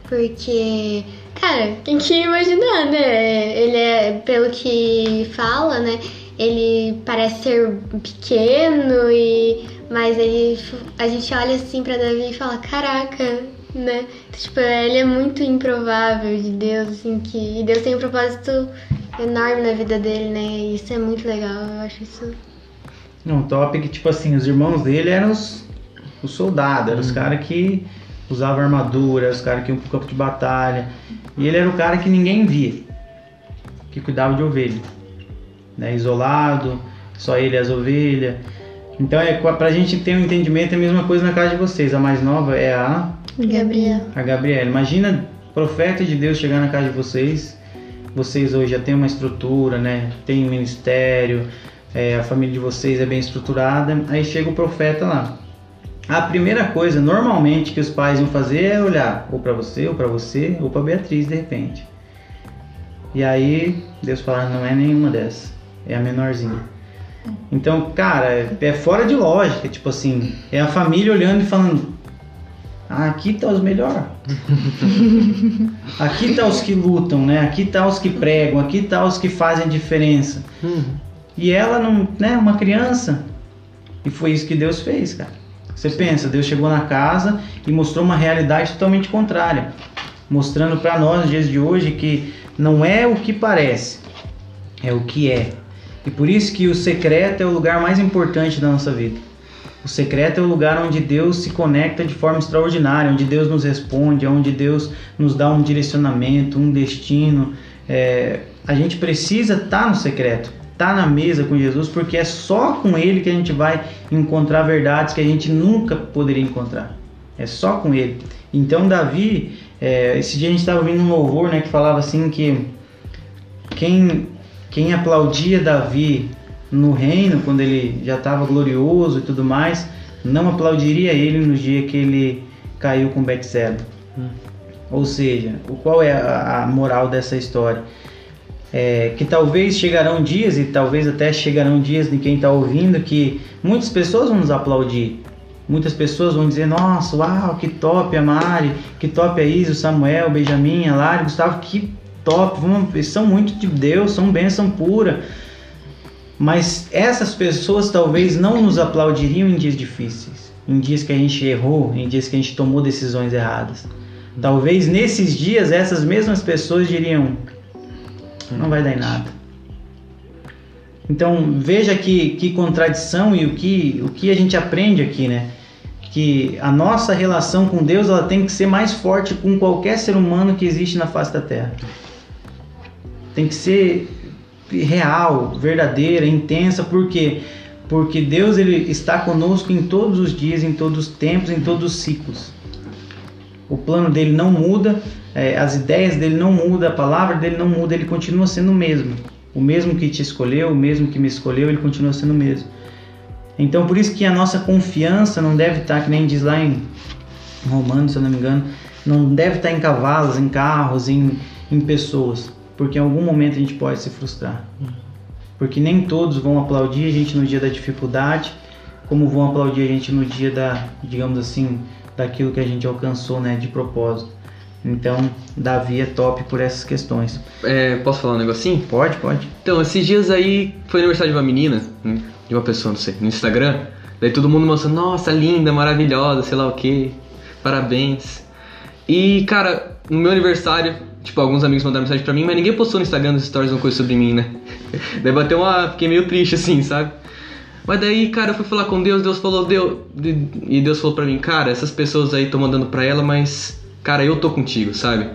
Porque, cara, quem que ia imaginar, né? Ele é, pelo que fala, né? Ele parece ser pequeno e... Mas ele... A gente olha assim pra Davi e fala, caraca, né? Tipo, ele é muito improvável de Deus, assim, que... E Deus tem um propósito enorme na vida dele, né? E isso é muito legal, eu acho isso... Um top que, tipo assim, os irmãos dele eram os, os soldados, eram os caras que usavam armadura, os caras que iam pro campo de batalha. E ele era o cara que ninguém via. que cuidava de ovelha, né? Isolado, só ele e as ovelhas. Então é pra gente ter um entendimento é a mesma coisa na casa de vocês. A mais nova é a Gabriel. a Gabriela. Imagina profeta de Deus chegar na casa de vocês. Vocês hoje já têm uma estrutura, né? Tem um ministério, é, a família de vocês é bem estruturada. Aí chega o profeta lá. A primeira coisa, normalmente, que os pais iam fazer é olhar ou para você, ou para você, ou para Beatriz, de repente. E aí Deus fala, não é nenhuma dessas, é a menorzinha. Então, cara, é fora de lógica, tipo assim, é a família olhando e falando, ah, aqui tá os melhores. aqui tá os que lutam, né? Aqui tá os que pregam, aqui tá os que fazem diferença. E ela não, né, uma criança. E foi isso que Deus fez, cara. Você pensa, Deus chegou na casa e mostrou uma realidade totalmente contrária, mostrando para nós nos dias de hoje que não é o que parece, é o que é. E por isso que o secreto é o lugar mais importante da nossa vida. O secreto é o lugar onde Deus se conecta de forma extraordinária, onde Deus nos responde, onde Deus nos dá um direcionamento, um destino. É, a gente precisa estar tá no secreto, estar tá na mesa com Jesus, porque é só com Ele que a gente vai encontrar verdades que a gente nunca poderia encontrar. É só com Ele. Então Davi, é, esse dia a gente estava ouvindo um louvor, né, que falava assim que quem quem aplaudia Davi no reino, quando ele já estava glorioso e tudo mais, não aplaudiria ele no dia que ele caiu com Betseba. Hum. Ou seja, qual é a, a moral dessa história? É, que talvez chegarão dias, e talvez até chegarão dias de quem está ouvindo, que muitas pessoas vão nos aplaudir. Muitas pessoas vão dizer, nossa, uau, que top a Mari, que top a Isa, o Samuel, o Benjamin, a Lari, Gustavo, que top, vamos, são muito de Deus, são bênção pura. Mas essas pessoas talvez não nos aplaudiriam em dias difíceis, em dias que a gente errou, em dias que a gente tomou decisões erradas. Talvez nesses dias essas mesmas pessoas diriam: não vai dar em nada. Então veja que, que contradição e o que, o que a gente aprende aqui, né? Que a nossa relação com Deus ela tem que ser mais forte com qualquer ser humano que existe na face da Terra. Tem que ser real, verdadeira, intensa, por quê? Porque Deus ele está conosco em todos os dias, em todos os tempos, em todos os ciclos. O plano dele não muda, é, as ideias dele não mudam, a palavra dele não muda, ele continua sendo o mesmo. O mesmo que te escolheu, o mesmo que me escolheu, ele continua sendo o mesmo. Então, por isso que a nossa confiança não deve estar, que nem diz lá em Romanos, se eu não me engano, não deve estar em cavalos, em carros, em, em pessoas porque em algum momento a gente pode se frustrar. Porque nem todos vão aplaudir a gente no dia da dificuldade, como vão aplaudir a gente no dia da, digamos assim, daquilo que a gente alcançou, né, de propósito. Então, Davi é top por essas questões. É, posso falar um negocinho? Pode, pode. Então, esses dias aí foi aniversário de uma menina, né, de uma pessoa, não sei, no Instagram. Daí todo mundo mostrando, nossa, linda, maravilhosa, sei lá o que, parabéns. E, cara, no meu aniversário, Tipo, alguns amigos mandaram mensagem pra mim, mas ninguém postou no Instagram nos stories uma coisa sobre mim, né? daí bateu uma. Fiquei meio triste assim, sabe? Mas daí, cara, eu fui falar com Deus, Deus falou, Deus. E Deus falou pra mim, cara, essas pessoas aí estão mandando pra ela, mas, cara, eu tô contigo, sabe?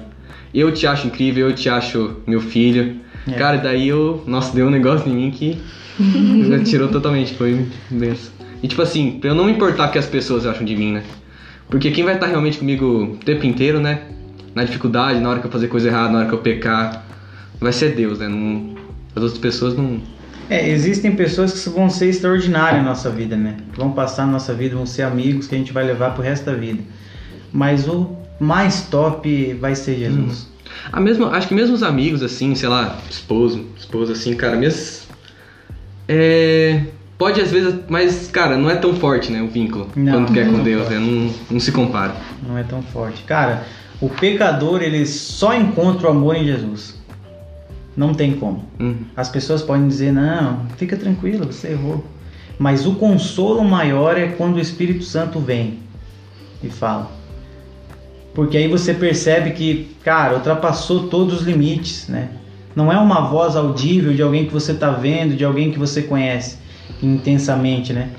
Eu te acho incrível, eu te acho meu filho. É. Cara, daí eu. Nossa, deu um negócio em mim que. tirou totalmente, foi benção. E tipo assim, pra eu não me importar o que as pessoas acham de mim, né? Porque quem vai estar realmente comigo o tempo inteiro, né? na dificuldade, na hora que eu fazer coisa errada, na hora que eu pecar, vai ser Deus, né? Não, as outras pessoas não. É, existem pessoas que vão ser extraordinárias na nossa vida, né? Vão passar na nossa vida, vão ser amigos que a gente vai levar pro resto da vida. Mas o mais top vai ser Jesus. Hum. A mesma, acho que mesmo os amigos, assim, sei lá, esposo, esposa, assim, cara, mesmo. É, pode às vezes, mas, cara, não é tão forte, né, o vínculo. Não, quando quer é com Deus, né? Não, não se compara. Não é tão forte. Cara, o pecador ele só encontra o amor em Jesus. Não tem como. Uhum. As pessoas podem dizer: não, fica tranquilo, você errou. Mas o consolo maior é quando o Espírito Santo vem e fala. Porque aí você percebe que, cara, ultrapassou todos os limites, né? Não é uma voz audível de alguém que você está vendo, de alguém que você conhece intensamente, né?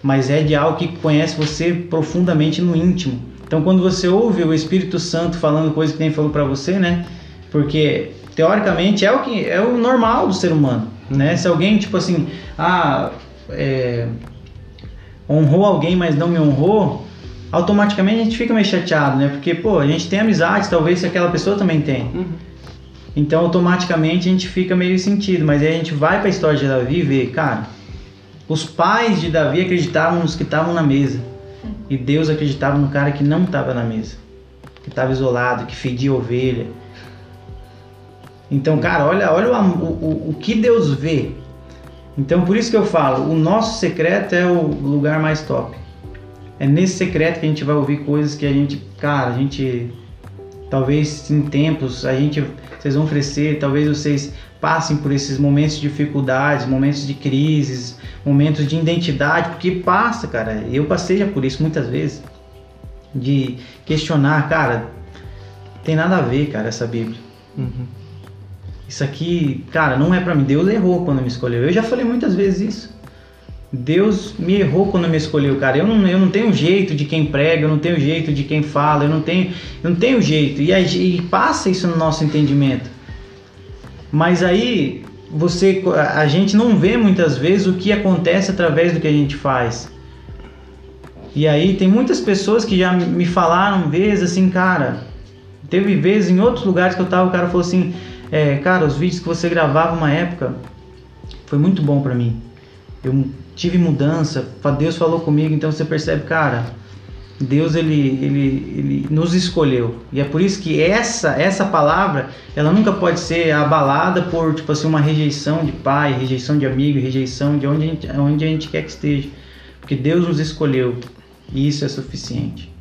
Mas é de algo que conhece você profundamente no íntimo. Então, quando você ouve o Espírito Santo falando coisas que nem falou para você, né? Porque teoricamente é o que é o normal do ser humano, né? Se alguém tipo assim, ah, é, honrou alguém, mas não me honrou, automaticamente a gente fica meio chateado, né? Porque pô, a gente tem amizade, talvez se aquela pessoa também tem. Uhum. Então automaticamente a gente fica meio sentido, mas aí a gente vai para a história de Davi e vê, cara, os pais de Davi acreditavam nos que estavam na mesa. E Deus acreditava no cara que não estava na mesa, que estava isolado, que fedia ovelha. Então, cara, olha, olha o, o, o que Deus vê. Então, por isso que eu falo, o nosso secreto é o lugar mais top. É nesse secreto que a gente vai ouvir coisas que a gente, cara, a gente talvez em tempos a gente vocês vão crescer, talvez vocês passem por esses momentos de dificuldades, momentos de crises, momentos de identidade, porque passa, cara. Eu passei já por isso muitas vezes de questionar, cara, tem nada a ver, cara, essa Bíblia. Uhum. Isso aqui, cara, não é para mim. Deus errou quando me escolheu. Eu já falei muitas vezes isso. Deus me errou quando me escolheu, cara. Eu não, eu não tenho jeito de quem prega, eu não tenho jeito de quem fala, eu não tenho, eu não tenho jeito. E, e passa isso no nosso entendimento. Mas aí você, a gente não vê muitas vezes o que acontece através do que a gente faz. E aí tem muitas pessoas que já me falaram vezes assim, cara. Teve vezes em outros lugares que eu tava, o cara falou assim, é, cara, os vídeos que você gravava uma época foi muito bom para mim. Eu tive mudança, Deus falou comigo, então você percebe, cara, Deus ele, ele, ele nos escolheu. E é por isso que essa essa palavra, ela nunca pode ser abalada por tipo assim uma rejeição de pai, rejeição de amigo, rejeição de onde a gente, onde a gente quer que esteja. Porque Deus nos escolheu e isso é suficiente.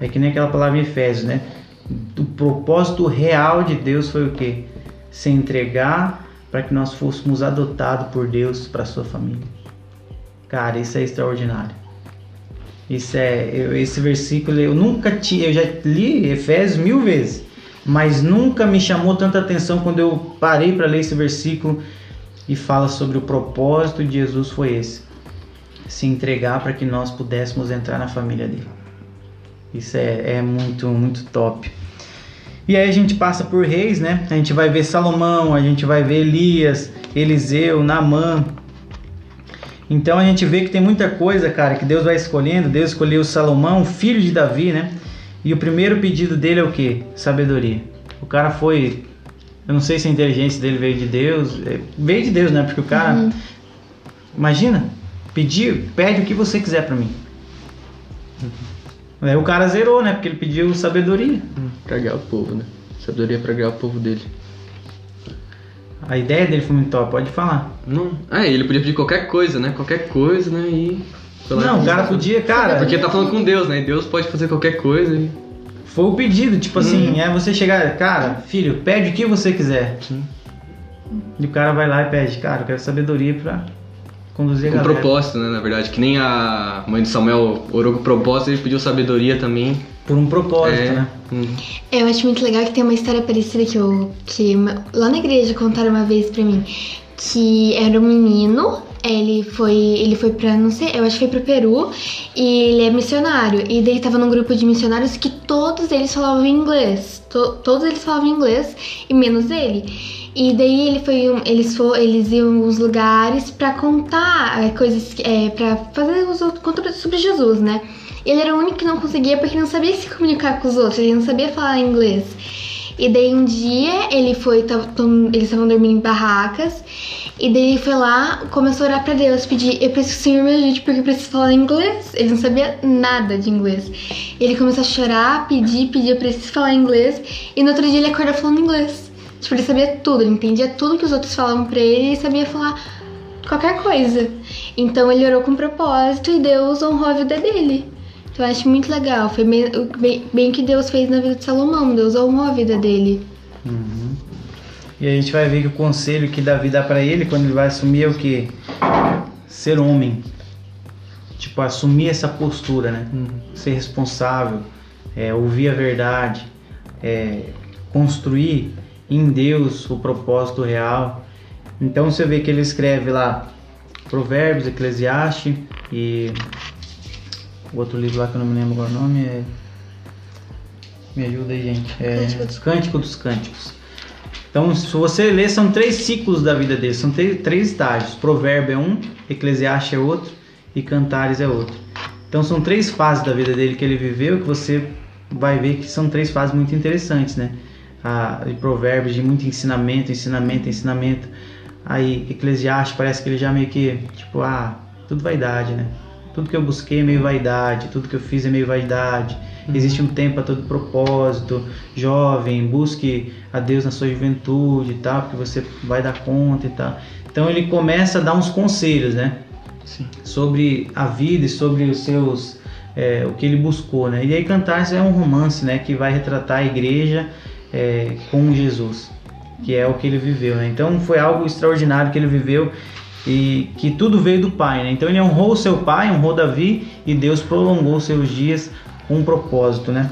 É que nem aquela palavra em Efésios, né? O propósito real de Deus foi o quê? Se entregar para que nós fôssemos adotados por Deus para sua família. Cara, isso é extraordinário. Isso é, eu, esse versículo eu nunca tinha, eu já li Efésios mil vezes, mas nunca me chamou tanta atenção quando eu parei para ler esse versículo e fala sobre o propósito de Jesus foi esse, se entregar para que nós pudéssemos entrar na família dele. Isso é, é muito muito top. E aí a gente passa por reis, né? A gente vai ver Salomão, a gente vai ver Elias, Eliseu, Naamã. Então a gente vê que tem muita coisa, cara, que Deus vai escolhendo. Deus escolheu Salomão, filho de Davi, né? E o primeiro pedido dele é o que? Sabedoria. O cara foi. Eu não sei se a inteligência dele veio de Deus. é, Veio de Deus, né? Porque o cara. Uhum. Imagina, pedir, pede o que você quiser pra mim. Aí o cara zerou, né? Porque ele pediu sabedoria. Pra guiar o povo, né? Sabedoria pra guiar o povo dele. A ideia dele foi muito top, pode falar. Não. Ah, ele podia pedir qualquer coisa, né? Qualquer coisa, né? E. Não, o cara podia, cara. Porque tá falando com Deus, né? E Deus pode fazer qualquer coisa. E... Foi o pedido, tipo assim, é você chegar, cara, filho, pede o que você quiser. Sim. E o cara vai lá e pede, cara, eu quero sabedoria pra conduzir a Com galera. propósito, né? Na verdade, que nem a mãe de Samuel orou com propósito, ele pediu sabedoria também. Por um propósito, é. né? Hum. Eu acho muito legal que tem uma história parecida que eu. que lá na igreja contaram uma vez pra mim. Que era um menino, ele foi. ele foi pra, não sei, eu acho que foi pro Peru, e ele é missionário. E daí tava num grupo de missionários que todos eles falavam inglês. To- todos eles falavam inglês, e menos ele. E daí ele foi, eles, for, eles iam em alguns lugares pra contar é, coisas, é, pra fazer os outros conteúdos sobre Jesus, né? Ele era o único que não conseguia porque não sabia se comunicar com os outros, ele não sabia falar inglês. E daí um dia ele foi, tom- eles estavam dormindo em barracas, e daí ele foi lá, começou a orar pra Deus, pedir, eu preciso que o Senhor me ajude porque eu preciso falar inglês. Ele não sabia nada de inglês. Ele começou a chorar, pedir, pedir, eu preciso falar inglês, e no outro dia ele acordou falando inglês. Tipo, ele sabia tudo, ele entendia tudo que os outros falavam pra ele, e sabia falar qualquer coisa. Então ele orou com propósito e Deus honrou a vida dele. Então eu acho muito legal. Foi bem, bem, que Deus fez na vida de Salomão. Deus honrou a vida dele. E a gente vai ver que o conselho que Davi dá pra ele quando ele vai assumir é o que? Ser homem. Tipo, assumir essa postura, né? Ser responsável, é, ouvir a verdade, é, construir em Deus o propósito real. Então você vê que ele escreve lá Provérbios, Eclesiastes e o outro livro lá que eu não me lembro agora o nome é. Me ajuda aí, gente. É... Cântico dos- Cântico dos Cânticos. Então, se você ler, são três ciclos da vida dele, são três estágios. Provérbio é um, Eclesiastes é outro e Cantares é outro. Então, são três fases da vida dele que ele viveu que você vai ver que são três fases muito interessantes, né? Ah, de provérbios, de muito ensinamento, ensinamento, ensinamento. Aí, Eclesiastes parece que ele já meio que, tipo, ah, tudo vaidade, né? Tudo que eu busquei é meio vaidade, tudo que eu fiz é meio vaidade. Uhum. Existe um tempo para todo propósito. Jovem, busque a Deus na sua juventude e tal, porque você vai dar conta e tal. Então ele começa a dar uns conselhos, né? Sim. Sobre a vida e sobre os seus é, o que ele buscou, né? E aí Cantares é um romance, né, que vai retratar a igreja é, com Jesus, que é o que ele viveu, né? Então foi algo extraordinário que ele viveu e que tudo veio do pai, né? Então ele honrou seu pai, honrou Davi e Deus prolongou seus dias com um propósito, né?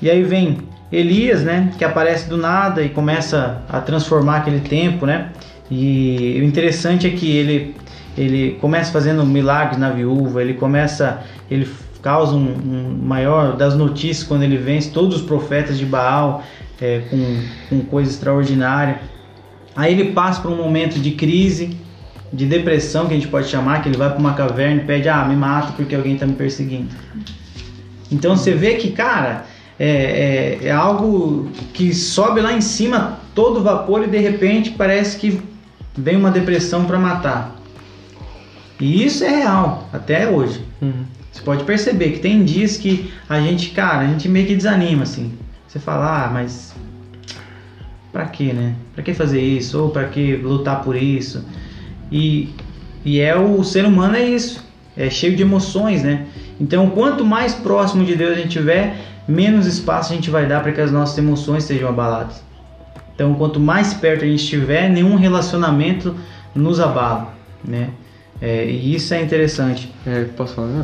E aí vem Elias, né, que aparece do nada e começa a transformar aquele tempo, né? E o interessante é que ele ele começa fazendo milagres na viúva, ele começa, ele causa um, um maior das notícias quando ele vence todos os profetas de Baal é, com, com coisa extraordinária. Aí ele passa por um momento de crise, de depressão que a gente pode chamar, que ele vai para uma caverna e pede, ah, me mata porque alguém está me perseguindo. Então você vê que, cara, é, é, é, algo que sobe lá em cima todo vapor e de repente parece que vem uma depressão para matar. E isso é real, até hoje. Uhum. Você pode perceber que tem dias que a gente, cara, a gente meio que desanima, assim. Você fala, ah, mas pra que, né? Pra que fazer isso? Ou pra que lutar por isso? E, e é o ser humano é isso. É cheio de emoções, né? Então, quanto mais próximo de Deus a gente tiver, menos espaço a gente vai dar para que as nossas emoções sejam abaladas. Então, quanto mais perto a gente estiver, nenhum relacionamento nos abala, né? É, e isso é interessante. É, posso falar um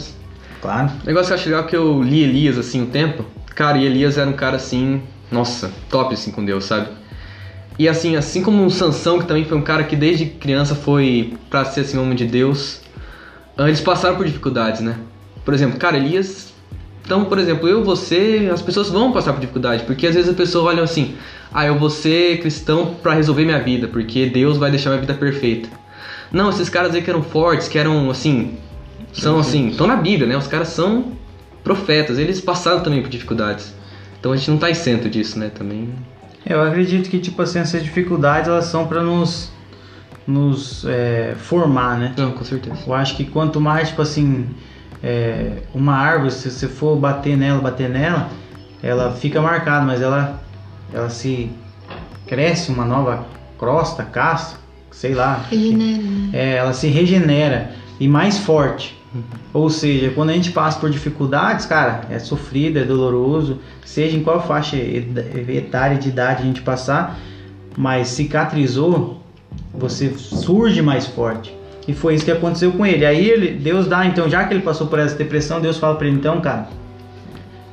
Claro. O negócio que eu acho legal é que eu li Elias assim o um tempo. Cara, e Elias era um cara assim, nossa, top assim com Deus, sabe? E assim, assim como o Sansão, que também foi um cara que desde criança foi para ser assim homem de Deus, eles passaram por dificuldades, né? Por exemplo, cara, Elias. Então, por exemplo, eu, você, as pessoas vão passar por dificuldade, porque às vezes a pessoa olha assim: ah, eu vou ser cristão para resolver minha vida, porque Deus vai deixar minha vida perfeita. Não, esses caras aí que eram fortes, que eram assim, são assim, estão na Bíblia, né? Os caras são profetas, eles passaram também por dificuldades. Então a gente não tá isento disso, né? Também. Eu acredito que tipo assim essas dificuldades elas são para nos nos é, formar, né? Não, com certeza. Eu acho que quanto mais tipo assim é, uma árvore, se você for bater nela, bater nela, ela fica marcada, mas ela, ela se cresce uma nova crosta, casca, sei lá. Regenera. Né? É, ela se regenera e mais forte. Ou seja, quando a gente passa por dificuldades, cara, é sofrido, é doloroso, seja em qual faixa etária de idade a gente passar, mas cicatrizou, você surge mais forte. E foi isso que aconteceu com ele. Aí ele, Deus dá, então, já que ele passou por essa depressão, Deus fala para ele, então, cara,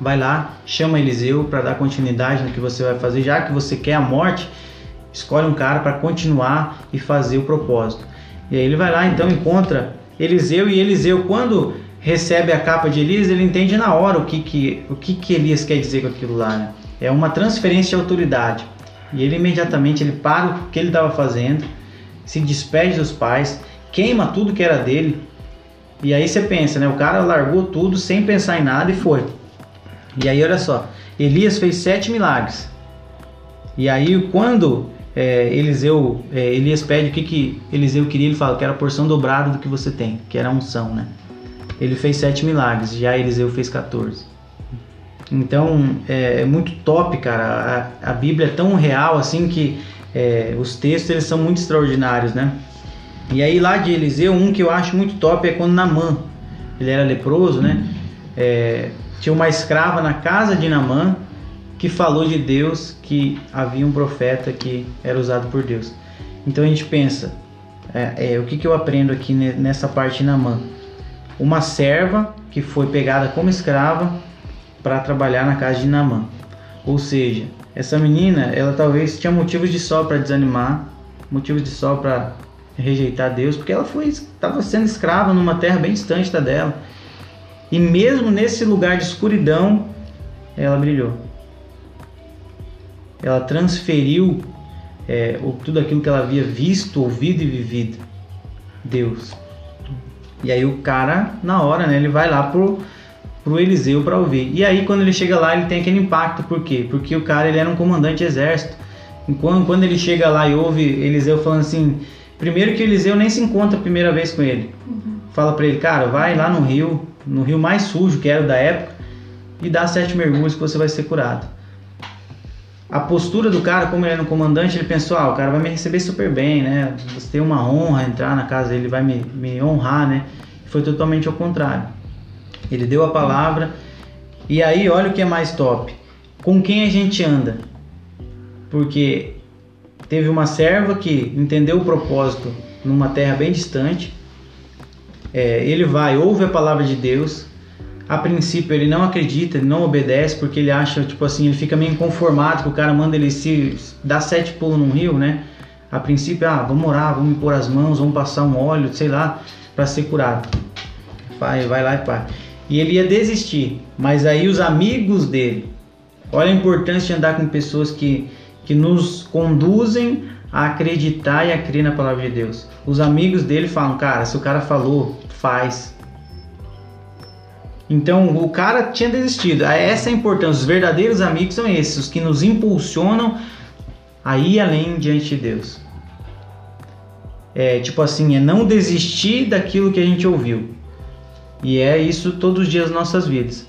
vai lá, chama Eliseu para dar continuidade no que você vai fazer, já que você quer a morte, escolhe um cara para continuar e fazer o propósito. E aí ele vai lá, então, encontra Eliseu e Eliseu, quando recebe a capa de Elias, ele entende na hora o que que, o que, que Elias quer dizer com aquilo lá. Né? É uma transferência de autoridade. E ele imediatamente ele para o que ele estava fazendo, se despede dos pais, queima tudo que era dele. E aí você pensa, né? O cara largou tudo sem pensar em nada e foi. E aí olha só, Elias fez sete milagres. E aí quando é, Eliseu, é, Elias pede o que, que Eliseu queria, ele fala que era a porção dobrada do que você tem, que era a unção, né? Ele fez sete milagres, já Eliseu fez 14. Então é, é muito top, cara. A, a, Bíblia é tão real assim que é, os textos eles são muito extraordinários, né? E aí lá de Eliseu, um que eu acho muito top é quando Namã, ele era leproso, né? É, tinha uma escrava na casa de Namã que falou de Deus que havia um profeta que era usado por Deus. Então a gente pensa, é, é, o que, que eu aprendo aqui nessa parte de Namã? Uma serva que foi pegada como escrava para trabalhar na casa de Namã. Ou seja, essa menina, ela talvez tinha motivos de sol para desanimar, motivos de sol para rejeitar Deus, porque ela foi estava sendo escrava numa terra bem distante da dela. E mesmo nesse lugar de escuridão, ela brilhou. Ela transferiu é, tudo aquilo que ela havia visto, ouvido e vivido. Deus. E aí o cara, na hora, né, ele vai lá pro, pro Eliseu para ouvir. E aí quando ele chega lá, ele tem aquele impacto, por quê? Porque o cara ele era um comandante de exército. Enquanto, quando ele chega lá e ouve Eliseu falando assim, primeiro que Eliseu nem se encontra a primeira vez com ele. Uhum. Fala para ele, cara, vai lá no rio, no rio mais sujo que era da época, e dá sete mergulhos que você vai ser curado. A postura do cara, como ele era um comandante, ele pensou, ah, o cara vai me receber super bem, né? Você tem uma honra entrar na casa dele, vai me, me honrar, né? Foi totalmente ao contrário. Ele deu a palavra, e aí olha o que é mais top. Com quem a gente anda? Porque teve uma serva que entendeu o propósito numa terra bem distante. É, ele vai, ouve a palavra de Deus, a princípio ele não acredita, ele não obedece, porque ele acha, tipo assim, ele fica meio inconformado que o cara manda ele se dar sete pulos num rio, né? A princípio, ah, vamos orar, vamos pôr as mãos, vamos passar um óleo, sei lá, para ser curado. Vai, vai lá e pá. E ele ia desistir, mas aí os amigos dele, olha a importância de andar com pessoas que, que nos conduzem a acreditar e a crer na palavra de Deus. Os amigos dele falam, cara, se o cara falou, faz então o cara tinha desistido. Ah, essa é a importância. Os verdadeiros amigos são esses, os que nos impulsionam a ir além diante de Deus. É tipo assim, é não desistir daquilo que a gente ouviu. E é isso todos os dias nossas vidas.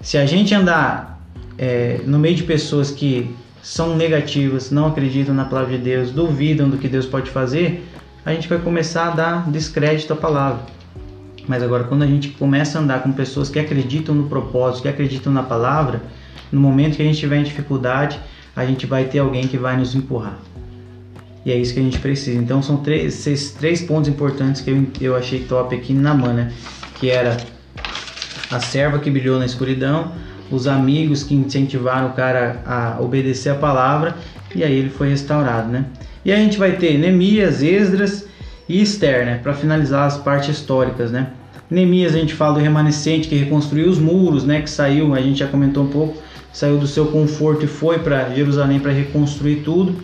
Se a gente andar é, no meio de pessoas que são negativas, não acreditam na palavra de Deus, duvidam do que Deus pode fazer, a gente vai começar a dar descrédito à palavra. Mas agora, quando a gente começa a andar com pessoas que acreditam no propósito, que acreditam na palavra, no momento que a gente tiver em dificuldade, a gente vai ter alguém que vai nos empurrar. E é isso que a gente precisa. Então, são três, esses três pontos importantes que eu, eu achei top aqui na mana, que era a serva que brilhou na escuridão, os amigos que incentivaram o cara a obedecer a palavra, e aí ele foi restaurado, né? E a gente vai ter Neemias, Esdras e Esther, né, para finalizar as partes históricas, né. Neemias a gente fala do remanescente que reconstruiu os muros, né, que saiu, a gente já comentou um pouco, saiu do seu conforto e foi para Jerusalém para reconstruir tudo.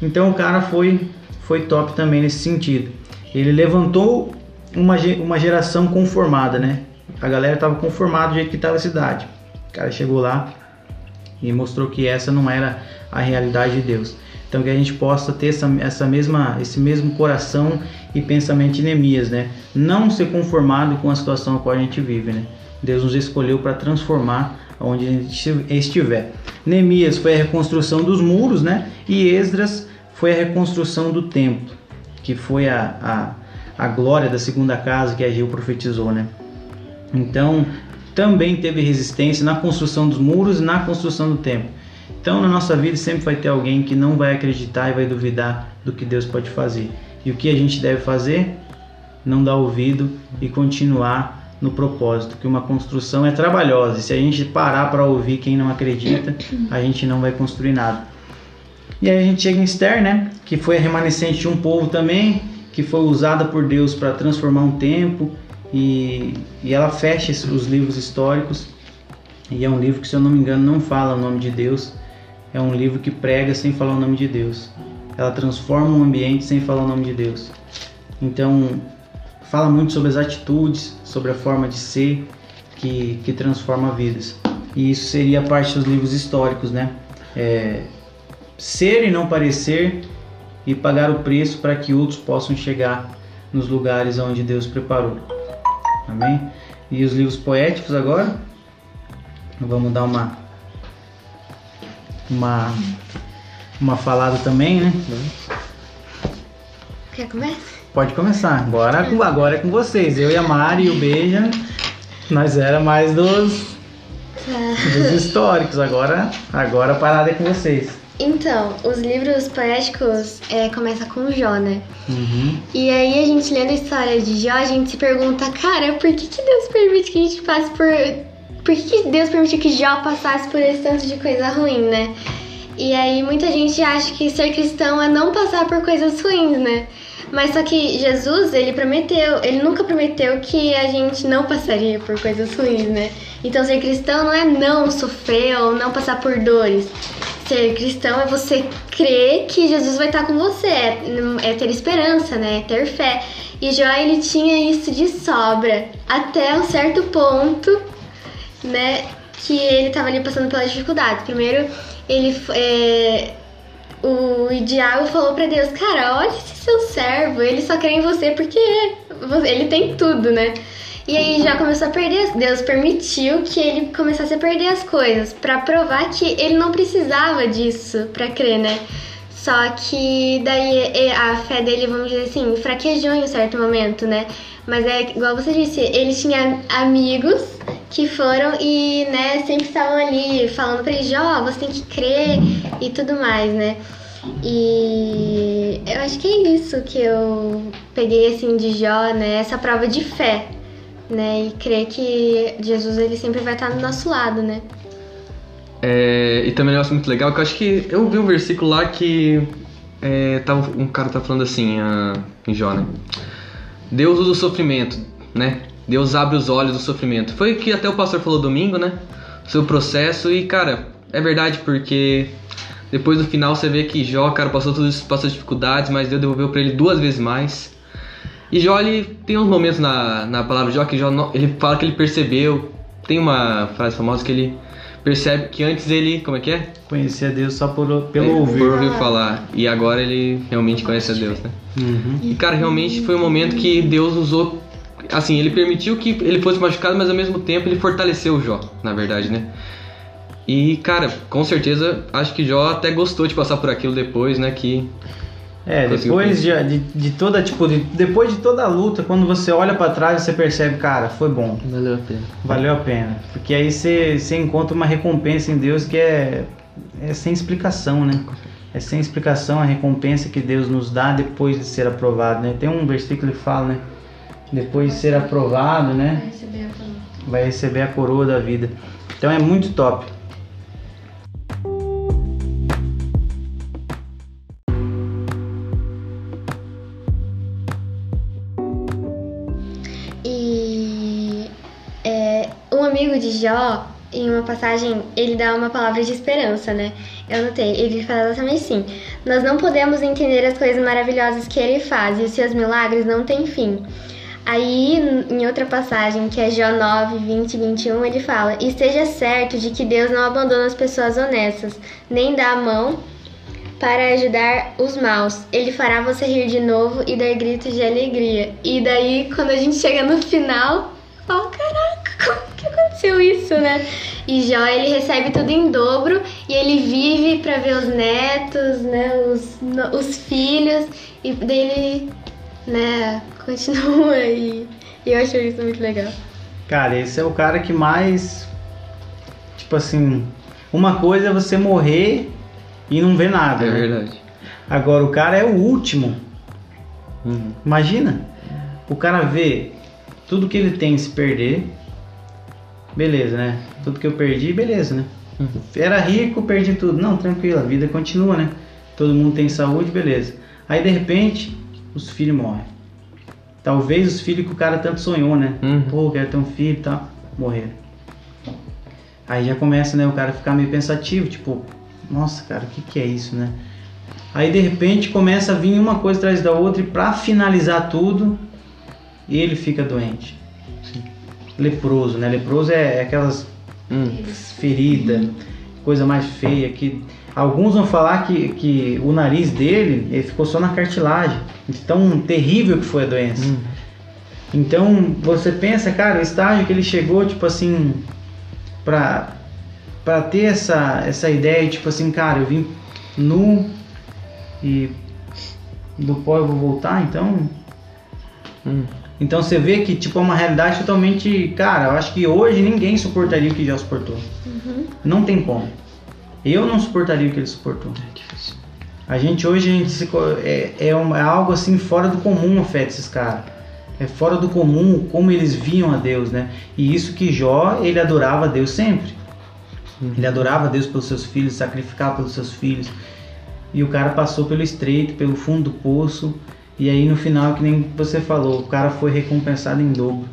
Então o cara foi foi top também nesse sentido. Ele levantou uma, uma geração conformada, né? A galera estava conformada do jeito que estava a cidade. O cara chegou lá e mostrou que essa não era a realidade de Deus. Então que a gente possa ter essa, essa mesma, esse mesmo coração e pensamento de Neemias, né? Não ser conformado com a situação a qual a gente vive, né? Deus nos escolheu para transformar onde a gente estiver. Neemias foi a reconstrução dos muros, né? E Esdras foi a reconstrução do templo, que foi a, a, a glória da segunda casa que Ageu profetizou, né? Então, também teve resistência na construção dos muros e na construção do templo. Então, na nossa vida sempre vai ter alguém que não vai acreditar e vai duvidar do que Deus pode fazer. E o que a gente deve fazer? Não dar ouvido e continuar no propósito, que uma construção é trabalhosa. E se a gente parar para ouvir quem não acredita, a gente não vai construir nada. E aí a gente chega em Esther, né? Que foi a remanescente de um povo também, que foi usada por Deus para transformar um tempo. E, e ela fecha os livros históricos. E é um livro que, se eu não me engano, não fala o nome de Deus, é um livro que prega sem falar o nome de Deus. Ela transforma um ambiente sem falar o nome de Deus. Então, fala muito sobre as atitudes, sobre a forma de ser que, que transforma vidas. E isso seria parte dos livros históricos, né? É, ser e não parecer e pagar o preço para que outros possam chegar nos lugares onde Deus preparou. Amém? E os livros poéticos agora? Vamos dar uma uma, uma falada também, né? Quer começar? Pode começar. Agora, agora é com vocês. Eu e a Mari e o Beija, nós era mais dos, dos históricos. Agora, agora a parada é com vocês. Então, os livros poéticos é, começam com Jó, né? Uhum. E aí a gente lendo a história de Jó, a gente se pergunta, cara, por que, que Deus permite que a gente passe por por que Deus permitiu que Jó passasse por esse tanto de coisa ruim, né? E aí muita gente acha que ser cristão é não passar por coisas ruins, né? Mas só que Jesus, ele prometeu, ele nunca prometeu que a gente não passaria por coisas ruins, né? Então ser cristão não é não sofrer ou não passar por dores. Ser cristão é você crer que Jesus vai estar com você, é, é ter esperança, né? É ter fé. E Jó, ele tinha isso de sobra, até um certo ponto, né? Que ele tava ali passando pela dificuldade. Primeiro, ele. É, o diabo falou para Deus: Cara, olha esse seu servo, ele só crê em você porque ele tem tudo, né? E aí já começou a perder, Deus permitiu que ele começasse a perder as coisas, para provar que ele não precisava disso para crer, né? Só que daí a fé dele, vamos dizer assim, fraquejou em um certo momento, né? Mas é igual você disse, ele tinha amigos que foram e, né, sempre estavam ali falando pra ele, Jó, você tem que crer e tudo mais, né? E eu acho que é isso que eu peguei assim de Jó, né? Essa prova de fé, né? E crer que Jesus ele sempre vai estar do nosso lado, né? É, e também um negócio muito legal que eu acho que eu vi um versículo lá que é, tava, um cara tá falando assim uh, em Jó, né? Deus usa o sofrimento, né? Deus abre os olhos do sofrimento. Foi o que até o pastor falou domingo, né? Seu processo e, cara, é verdade porque depois no final você vê que Jó, cara, passou tudo isso, passou dificuldades, mas Deus devolveu para ele duas vezes mais. E Jó, ele tem uns momentos na, na palavra Jó que Jó, ele fala que ele percebeu. Tem uma frase famosa que ele percebe que antes ele, como é que é? Conhecia Deus só por, pelo é, ouvir. Por ouvir falar. E agora ele realmente conhece a Deus, né? Uhum. E cara, realmente foi um momento que Deus usou. Assim, ele permitiu que ele fosse machucado, mas ao mesmo tempo ele fortaleceu o Jó, na verdade, né? E, cara, com certeza, acho que Jó até gostou de passar por aquilo depois, né? Que é, depois de, de, de, toda, tipo, de, depois de toda a luta, quando você olha para trás, você percebe, cara, foi bom. Valeu a pena. Valeu a pena. Porque aí você, você encontra uma recompensa em Deus que é, é sem explicação, né? É sem explicação a recompensa que Deus nos dá depois de ser aprovado, né? Tem um versículo que fala, né? Depois de ser aprovado, né? Vai receber a coroa, Vai receber a coroa da vida. Então é muito top. Jó, em uma passagem, ele dá uma palavra de esperança, né? Eu notei, ele fala exatamente assim: Nós não podemos entender as coisas maravilhosas que ele faz e os seus milagres não têm fim. Aí, em outra passagem, que é Jó 9, 20 e 21, ele fala: Esteja certo de que Deus não abandona as pessoas honestas, nem dá a mão para ajudar os maus. Ele fará você rir de novo e dar gritos de alegria. E daí, quando a gente chega no final, oh caraca, como que aconteceu isso, né? E Jó, ele recebe tudo em dobro e ele vive para ver os netos, né, os, os filhos, e daí ele, né, continua e, e eu acho isso muito legal. Cara, esse é o cara que mais, tipo assim, uma coisa é você morrer e não ver nada. É né? verdade. Agora, o cara é o último. Uhum. Imagina, o cara vê tudo que ele tem se perder, beleza, né? Tudo que eu perdi, beleza, né? Uhum. Era rico, perdi tudo. Não, tranquilo, a vida continua, né? Todo mundo tem saúde, beleza. Aí de repente, os filhos morrem. Talvez os filhos que o cara tanto sonhou, né? Uhum. Pô, quero ter um filho e tal. Morreram. Aí já começa, né, o cara ficar meio pensativo, tipo, nossa, cara, o que, que é isso, né? Aí de repente começa a vir uma coisa atrás da outra e para finalizar tudo, ele fica doente. Leproso, né? Leproso é, é aquelas hum. feridas, coisa mais feia que alguns vão falar que, que o nariz dele ele ficou só na cartilagem, tão terrível que foi a doença. Hum. Então você pensa, cara, o estágio que ele chegou, tipo assim, pra, pra ter essa, essa ideia, tipo assim, cara, eu vim nu e do pó eu vou voltar, então. Hum. Então você vê que tipo é uma realidade totalmente, cara, eu acho que hoje ninguém suportaria o que já suportou. Uhum. Não tem como. Eu não suportaria o que ele suportou. É difícil. A gente hoje a gente se, é, é, é, algo assim fora do comum a fé desses caras. É fora do comum como eles viam a Deus, né? E isso que Jó, ele adorava a Deus sempre. Uhum. Ele adorava a Deus pelos seus filhos, sacrificava pelos seus filhos. E o cara passou pelo estreito, pelo fundo do poço e aí no final, que nem você falou, o cara foi recompensado em dobro.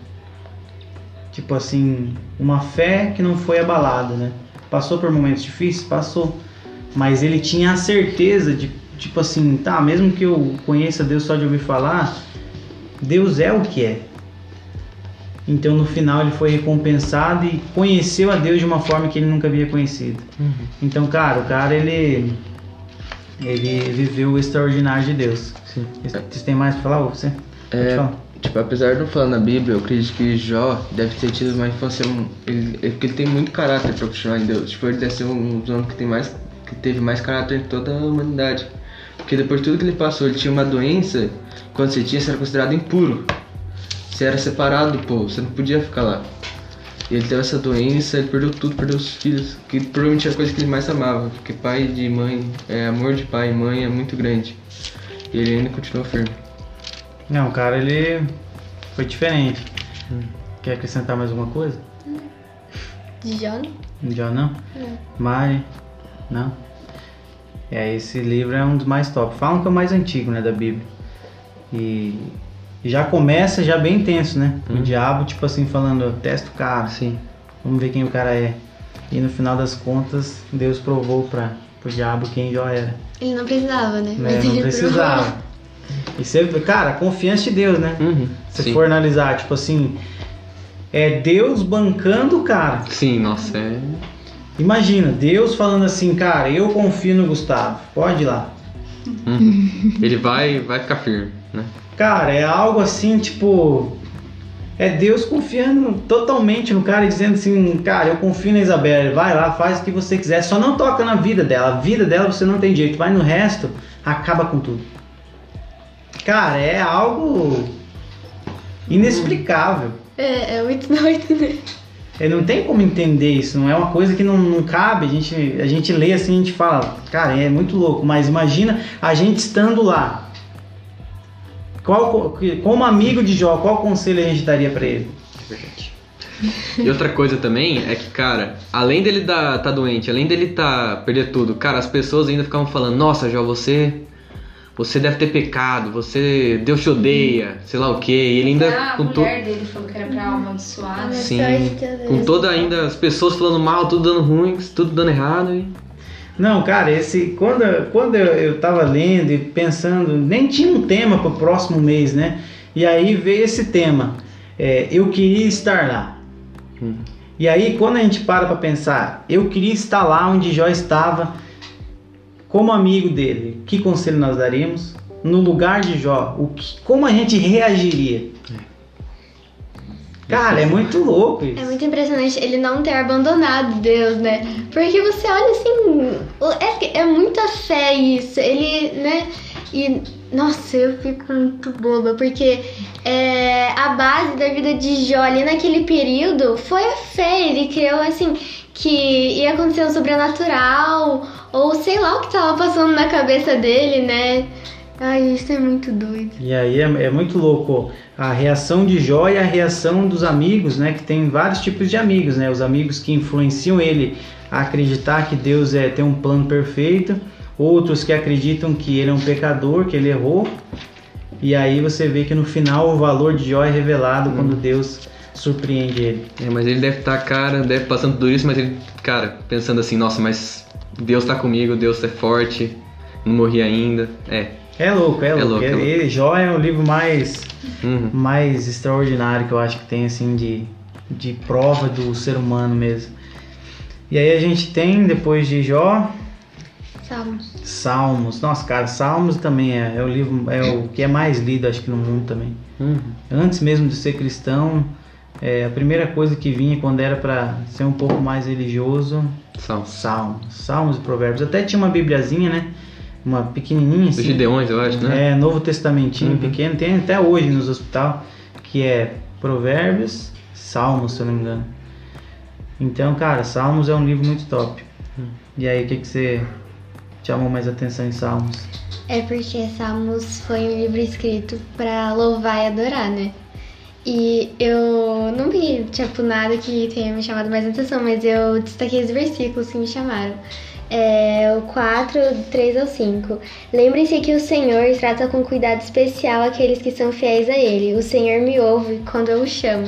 Tipo assim, uma fé que não foi abalada, né? Passou por momentos difíceis? Passou. mas ele tinha a certeza de, tipo assim, tá, mesmo que eu conheça Deus só de ouvir falar, Deus é o que é. Então no final ele foi recompensado e conheceu a Deus de uma forma que ele nunca havia conhecido. Então, cara, o cara ele ele viveu o extraordinário de Deus. Sim. Você tem mais pra falar, ou você? É, tipo, apesar de não falar na Bíblia, eu acredito que Jó deve ter tido uma infância. Ele, porque ele tem muito caráter pra continuar em Deus. Tipo, ele deve ser um dos homens que, tem mais, que teve mais caráter em toda a humanidade. Porque depois de tudo que ele passou, ele tinha uma doença. Quando você tinha, você era considerado impuro. Você era separado do povo, você não podia ficar lá. E ele teve essa doença, ele perdeu tudo, perdeu os filhos, que provavelmente era a coisa que ele mais amava, porque pai de mãe, é, amor de pai e mãe é muito grande. E ele ainda continuou firme. Não, cara, ele foi diferente. Quer acrescentar mais alguma coisa? De John? Já não? Mari? Não? É, esse livro é um dos mais top. Falam que é o mais antigo, né, da Bíblia. E já começa já bem tenso, né? O diabo, tipo assim, falando, testa o cara, Sim. vamos ver quem o cara é. E no final das contas, Deus provou para pro diabo quem Jó era. Ele não precisava, né? Né? ele Não precisava. E você, cara, confiança de Deus, né? Uhum. Se Sim. for analisar, tipo assim, é Deus bancando o cara. Sim, nossa, é. Imagina, Deus falando assim, cara, eu confio no Gustavo, pode ir lá. Uhum. Ele vai, vai ficar firme, né? Cara, é algo assim, tipo. É Deus confiando totalmente no cara e dizendo assim, cara, eu confio na Isabela, vai lá, faz o que você quiser, só não toca na vida dela. A vida dela você não tem jeito, vai no resto, acaba com tudo. Cara, é algo inexplicável. É, é muito doido, né? É, não tem como entender isso, não é uma coisa que não, não cabe. A gente, a gente lê assim, a gente fala, cara, é muito louco, mas imagina a gente estando lá. Qual, co- como amigo de Jó, qual conselho a gente daria pra ele? E outra coisa também é que, cara, além dele tá, tá doente, além dele tá perder tudo, cara, as pessoas ainda ficavam falando, nossa, Jó, você. Você deve ter pecado, você. Deus te odeia, sei lá o que. E ele ainda. Ah, a com to- mulher dele falou que era pra amaldiçoar, né? Sim, com toda ainda as pessoas falando mal, tudo dando ruim, tudo dando errado. E... Não, cara, esse quando, quando eu, eu tava lendo e pensando, nem tinha um tema pro próximo mês, né? E aí veio esse tema. é, eu queria estar lá. Hum. E aí quando a gente para pra pensar, eu queria estar lá onde Jó estava, como amigo dele, que conselho nós daríamos? No lugar de Jó, o que, como a gente reagiria? Cara, é muito louco isso. É muito impressionante ele não ter abandonado Deus, né? Porque você olha assim, é, é muita fé isso. Ele, né? E, nossa, eu fico muito boba, porque é, a base da vida de Jó ali naquele período foi a fé. Ele creu, assim, que ia acontecer o sobrenatural, ou sei lá o que tava passando na cabeça dele, né? Ai, isso é muito doido. E aí é, é muito louco a reação de Jó e a reação dos amigos, né? Que tem vários tipos de amigos, né? Os amigos que influenciam ele a acreditar que Deus é tem um plano perfeito, outros que acreditam que ele é um pecador, que ele errou. E aí você vê que no final o valor de Jó é revelado quando Deus surpreende ele. É, mas ele deve estar, cara, deve passando tudo isso, mas ele, cara, pensando assim, nossa, mas Deus tá comigo, Deus é forte, não morri ainda. É. É louco, é louco. louco, é louco. Ele- Jó é o livro mais Uhum. mais extraordinário que eu acho que tem assim de, de prova do ser humano mesmo. E aí a gente tem depois de Jó Salmos. Salmos. Nossa, cara, Salmos também é, é o livro é o que é mais lido acho que no mundo também. Uhum. Antes mesmo de ser cristão, é, a primeira coisa que vinha quando era para ser um pouco mais religioso, Salmos. Salmos, Salmos e Provérbios. Até tinha uma bibliazinha, né? Uma pequenininha Os assim. Gideões, eu acho, né? É, Novo Testamentinho Uhum. pequeno, tem até hoje nos hospital, que é Provérbios, Salmos, se eu não me engano. Então, cara, Salmos é um livro muito top. Hum. E aí, o que, que você chamou mais atenção em Salmos? É porque Salmos foi um livro escrito pra louvar e adorar, né? E eu não vi, tipo, nada que tenha me chamado mais atenção, mas eu destaquei os versículos que me chamaram. É, o 4, 3 ao 5. Lembrem-se que o Senhor trata com cuidado especial aqueles que são fiéis a Ele. O Senhor me ouve quando eu o chamo.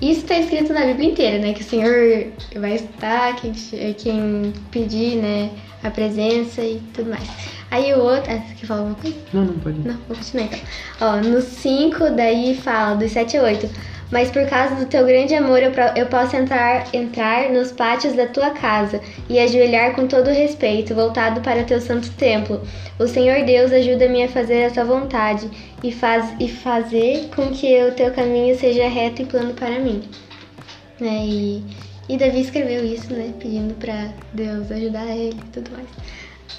Isso está escrito na Bíblia inteira, né? Que o Senhor vai estar, quem, quem pedir, né? a presença e tudo mais. Aí o outro. Ah, você quer falar alguma coisa? Não, não pode. Não, vou continuar então. Ó, no 5, daí fala, dos 7 a 8. Mas por causa do teu grande amor, eu, eu posso entrar, entrar nos pátios da tua casa e ajoelhar com todo respeito, voltado para teu santo templo. O Senhor Deus ajuda-me a fazer a tua vontade e, faz, e fazer com que o teu caminho seja reto e plano para mim. Né, E, e Davi escreveu isso, né? Pedindo pra Deus ajudar ele e tudo mais.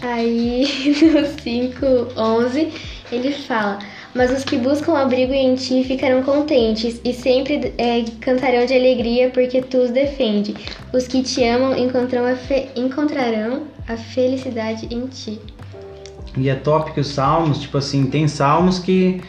Aí no 5:11 ele fala: Mas os que buscam abrigo em ti ficarão contentes e sempre é, cantarão de alegria porque tu os defende. Os que te amam encontrarão a, fe- encontrarão a felicidade em ti. E é top que os salmos, tipo assim, tem salmos que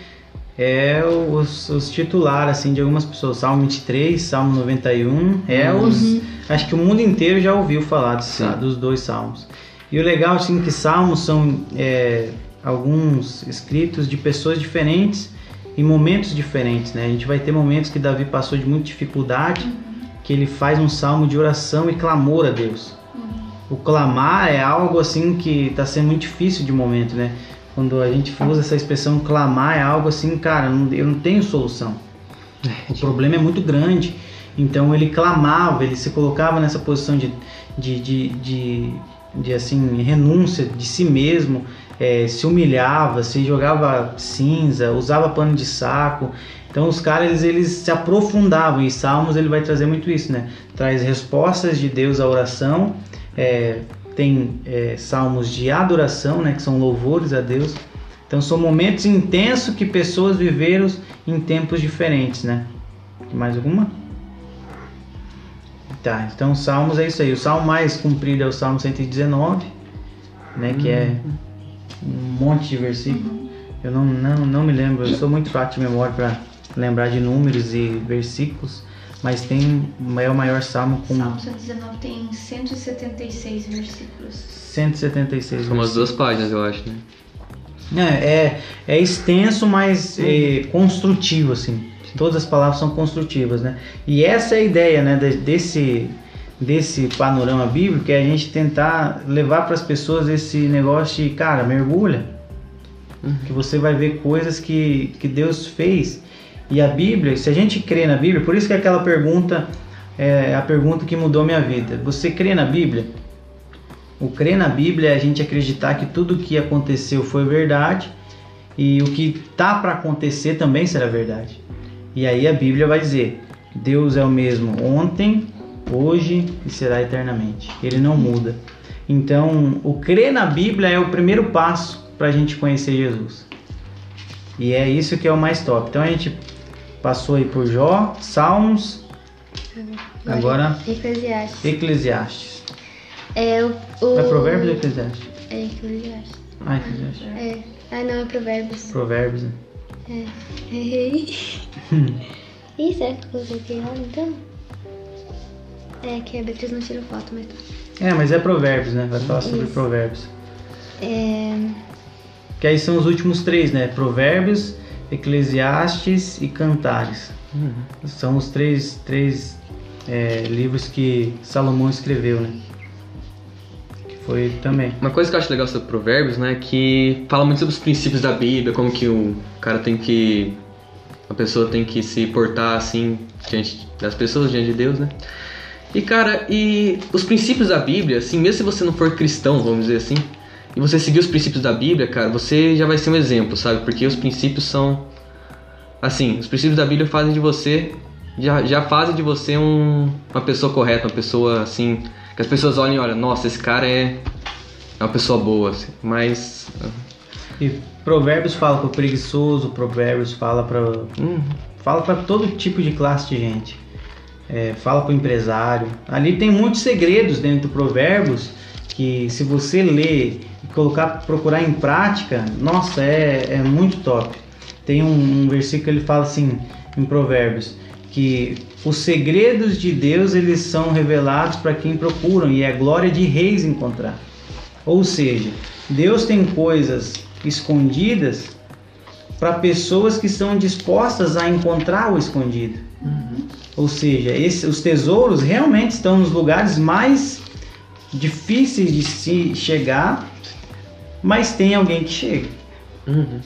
é os, os titulares, assim, de algumas pessoas. Salmo 23, Salmo 91, é os... Acho que o mundo inteiro já ouviu falar desse- dos dois salmos. E o legal, assim, que salmos são é, alguns escritos de pessoas diferentes em momentos diferentes, né? A gente vai ter momentos que Davi passou de muita dificuldade, que ele faz um salmo de oração e clamor a Deus. O clamar é algo assim que está sendo muito difícil de momento, né? Quando a gente usa essa expressão clamar é algo assim, cara, eu não tenho solução. O problema é muito grande. Então ele clamava, ele se colocava nessa posição de, de, de, de, de, assim, renúncia de si mesmo, eh, se humilhava, se jogava cinza, usava pano de saco. Então os caras eles, eles se aprofundavam e Salmos ele vai trazer muito isso, né? Traz respostas de Deus à oração, eh, tem eh, salmos de adoração, né? Que são louvores a Deus. Então são momentos intensos que pessoas viveram em tempos diferentes, né? Mais alguma? Tá, então Salmos é isso aí. O salmo mais comprido é o Salmo 119, né? Que é um monte de versículo. Eu não, não, não me lembro, eu sou muito fraco de memória para lembrar de números e versículos, mas tem é o maior salmo com Salmo 119 tem 176 versículos. 176 São umas duas páginas, eu acho, né? É, é, é extenso, mas é, construtivo, assim. Todas as palavras são construtivas, né? E essa é a ideia, né, de- desse, desse panorama bíblico, é a gente tentar levar para as pessoas esse negócio de, cara, mergulha, que você vai ver coisas que, que Deus fez. E a Bíblia, se a gente crê na Bíblia, por isso que é aquela pergunta é a pergunta que mudou minha vida. Você crê na Bíblia? O crer na Bíblia é a gente acreditar que tudo o que aconteceu foi verdade e o que tá para acontecer também será verdade. E aí a Bíblia vai dizer: Deus é o mesmo ontem, hoje e será eternamente. Ele não muda. Então, o crer na Bíblia é o primeiro passo para a gente conhecer Jesus. E é isso que é o mais top. Então a gente passou aí por Jó, Salmos, agora Eclesiastes. Eclesiastes. É o. o É Provérbios ou Eclesiastes? É Eclesiastes. Ah, Eclesiastes. É. Ah, não, é Provérbios. Provérbios, né? Errei. Ih, será que eu coloquei errado então? É que a Beatriz não tirou foto, mas tá. É, mas é Provérbios, né? Vai falar sobre Isso. Provérbios. É. Que aí são os últimos três, né? Provérbios, Eclesiastes e Cantares. São os três, três é, livros que Salomão escreveu, né? Que foi também. Uma coisa que eu acho legal sobre Provérbios, né, é que fala muito sobre os princípios da Bíblia, como que o cara tem que. A pessoa tem que se portar assim diante das pessoas, diante de Deus, né? E cara, e os princípios da Bíblia, assim, mesmo se você não for cristão, vamos dizer assim, e você seguir os princípios da Bíblia, cara, você já vai ser um exemplo, sabe? Porque os princípios são. Assim, os princípios da Bíblia fazem de você. Já, já fazem de você um, uma pessoa correta, uma pessoa assim. Que as pessoas olhem e olham, nossa, esse cara é, é uma pessoa boa, assim, mas. E Provérbios fala para o preguiçoso, Provérbios fala para hum, fala para todo tipo de classe de gente. É, fala para o empresário. Ali tem muitos segredos dentro do Provérbios que se você ler e colocar, procurar em prática, nossa, é, é muito top. Tem um, um versículo que ele fala assim em Provérbios que os segredos de Deus eles são revelados para quem procuram e é glória de reis encontrar. Ou seja, Deus tem coisas escondidas para pessoas que estão dispostas a encontrar o escondido. Ou seja, esse- os tesouros realmente estão nos lugares mais difíceis de se chegar, mas tem alguém que chega. Uhum.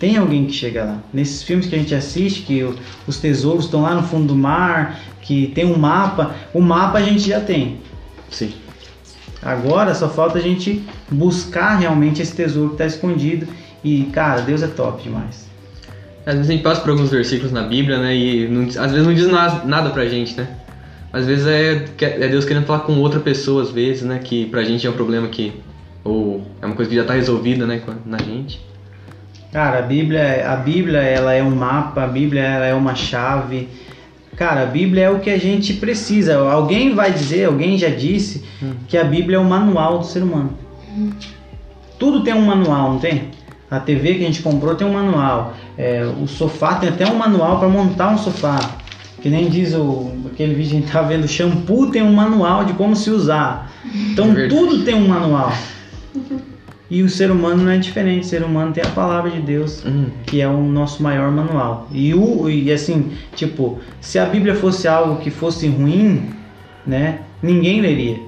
Tem alguém que chega lá. Nesses filmes que a gente assiste, que o- os tesouros estão lá no fundo do mar, que tem um mapa, o mapa a gente já tem. Sim. Agora só falta a gente buscar realmente esse tesouro que está escondido. E, cara, Deus é top demais. Às vezes a gente passa por alguns versículos na Bíblia, né? E não- às vezes não diz na- nada pra gente, né? Às vezes é, é Deus querendo falar com outra pessoa, às vezes, né? Que pra gente é um problema que. Ou é uma coisa que já tá resolvida, né? Na gente. Cara, a Bíblia, a Bíblia ela é um mapa, a Bíblia ela é uma chave. Cara, a Bíblia é o que a gente precisa. Alguém vai dizer, alguém já disse, que a Bíblia é o manual do ser humano. Tudo tem um manual, não tem? A TV que a gente comprou tem um manual. É, o sofá tem até um manual para montar um sofá. Que nem diz o, aquele vídeo que a gente tá vendo, shampoo tem um manual de como se usar. Então É tudo tem um manual. E o ser humano não é diferente. O ser humano tem a palavra de Deus Hum. que é o nosso maior manual. E, o, e assim, tipo, se a Bíblia fosse algo que fosse ruim, né, ninguém leria.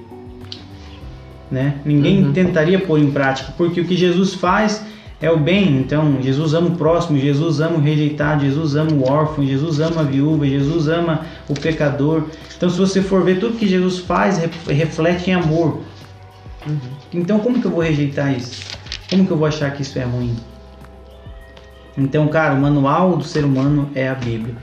Né? Ninguém Uhum. tentaria pôr em prática, porque o que Jesus faz é o bem. Então, Jesus ama o próximo, Jesus ama o rejeitado, Jesus ama o órfão, Jesus ama a viúva, Jesus ama o pecador. Então, se você for ver tudo que Jesus faz, re- reflete em amor. Então, como que eu vou rejeitar isso? Como que eu vou achar que isso é ruim? Então, cara, o manual do ser humano é a Bíblia.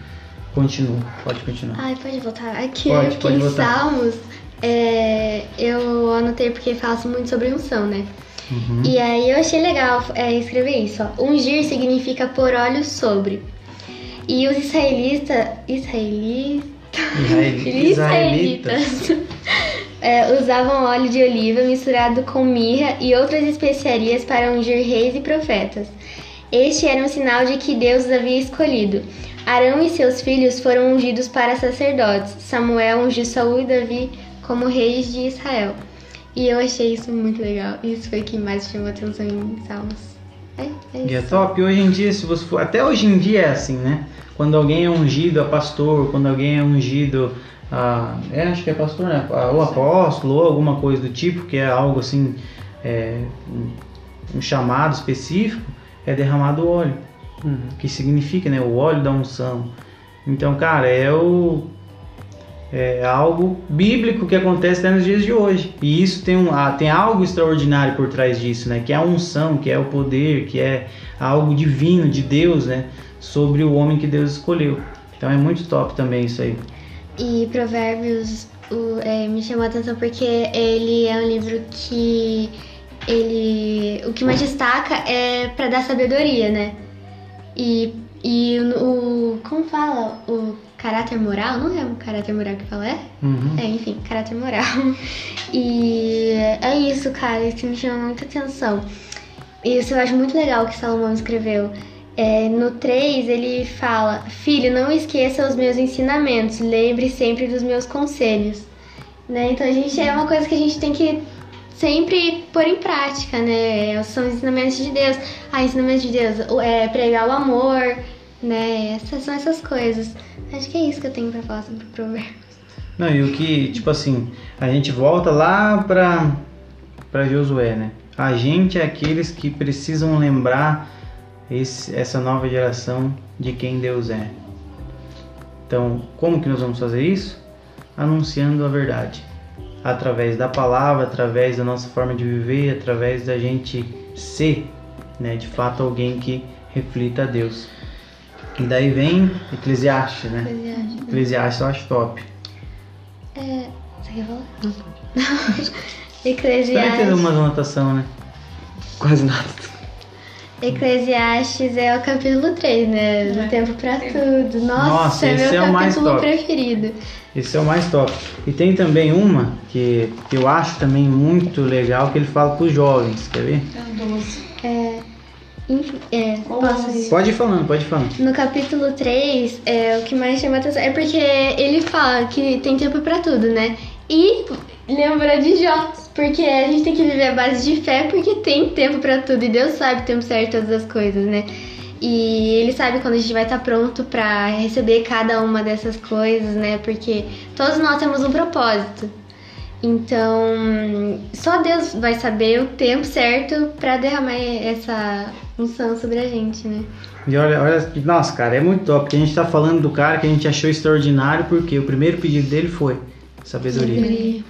Continua, pode continuar. Ai, pode voltar. Aqui, Pode, aqui pode em voltar. Salmos, é, eu anotei porque fala muito sobre unção, né? Uhum. E aí eu achei legal é, escrever isso, ó. Ungir significa pôr óleo sobre. E os israelitas... Israeli... Israeli- Israelitas. é, usavam óleo de oliva misturado com mirra e outras especiarias para ungir reis e profetas. Este era um sinal de que Deus os havia escolhido. Arão e seus filhos foram ungidos para sacerdotes. Samuel ungiu Saul e Davi como reis de Israel. E eu achei isso muito legal. Isso foi o que mais chamou atenção em Salmos. É, é E é top. Hoje em dia, se você for. Até hoje em dia é assim, né? Quando alguém é ungido a pastor, quando alguém é ungido a. É, acho que é pastor, né? Ou apóstolo, ou alguma coisa do tipo, que é algo assim. é, um, um chamado específico, é derramado óleo. Uhum. que significa né, o óleo da unção. Então, cara, é o é algo bíblico que acontece até nos dias de hoje. E isso tem, um, ah, tem algo extraordinário por trás disso, né? Que é a unção, que é o poder, que é algo divino de Deus, né? Sobre o homem que Deus escolheu. Então é muito top também isso aí. E Provérbios o- é, me chamou a atenção porque ele é um livro que ele o que mais destaca é para dar sabedoria, né? E, e o como fala o caráter moral, não é o caráter moral que fala é? Uhum. É, enfim, caráter moral. E é isso, cara, isso me chama muita atenção. Isso eu acho muito legal que Salomão escreveu. É, no 3 ele fala: Filho, não esqueça os meus ensinamentos, lembre sempre dos meus conselhos. Né? Então a gente é uma coisa que a gente tem que sempre pôr em prática, né? São ensinamentos de Deus. Ah, ensinamentos de Deus, é pregar o amor, né? Essas são essas coisas. Acho que é isso que eu tenho pra falar sobre o provérbio. Não, e o que, tipo assim, a gente volta lá pra, pra Josué, né? A gente é aqueles que precisam lembrar esse, essa nova geração de quem Deus é. Então, como que nós vamos fazer isso? Anunciando a verdade. Através da palavra, através da nossa forma de viver, através da gente ser, né, de fato, alguém que reflita a Deus. E daí vem Eclesiastes, né? Eclesiastes eu acho top. É. Você quer falar? Não. Ter Eclesiastes. uma anotação, né? Quase nada. Eclesiastes é o capítulo 3, né? Do É. tempo pra tudo. Nossa, Nossa, é esse meu é o mais capítulo top. preferido. Esse é o mais top. E tem também uma que, que eu acho também muito legal, que ele fala para os jovens, quer ver? Então, 12. É. Enfim, é. Posso ir? Pode ir falando, pode ir falando. No capítulo 3, é, o que mais chama atenção é porque ele fala que tem tempo pra tudo, né? E lembra de Jó, porque a gente tem que viver a base de fé porque tem tempo pra tudo e Deus sabe o tempo certo de todas as coisas, né? E ele sabe quando a gente vai estar pronto pra receber cada uma dessas coisas, né? Porque todos nós temos um propósito. Então, só Deus vai saber o tempo certo pra derramar essa unção sobre a gente, né? E olha, olha, nossa, cara, é muito top, porque a gente tá falando do cara que a gente achou extraordinário, porque o primeiro pedido dele foi sabedoria.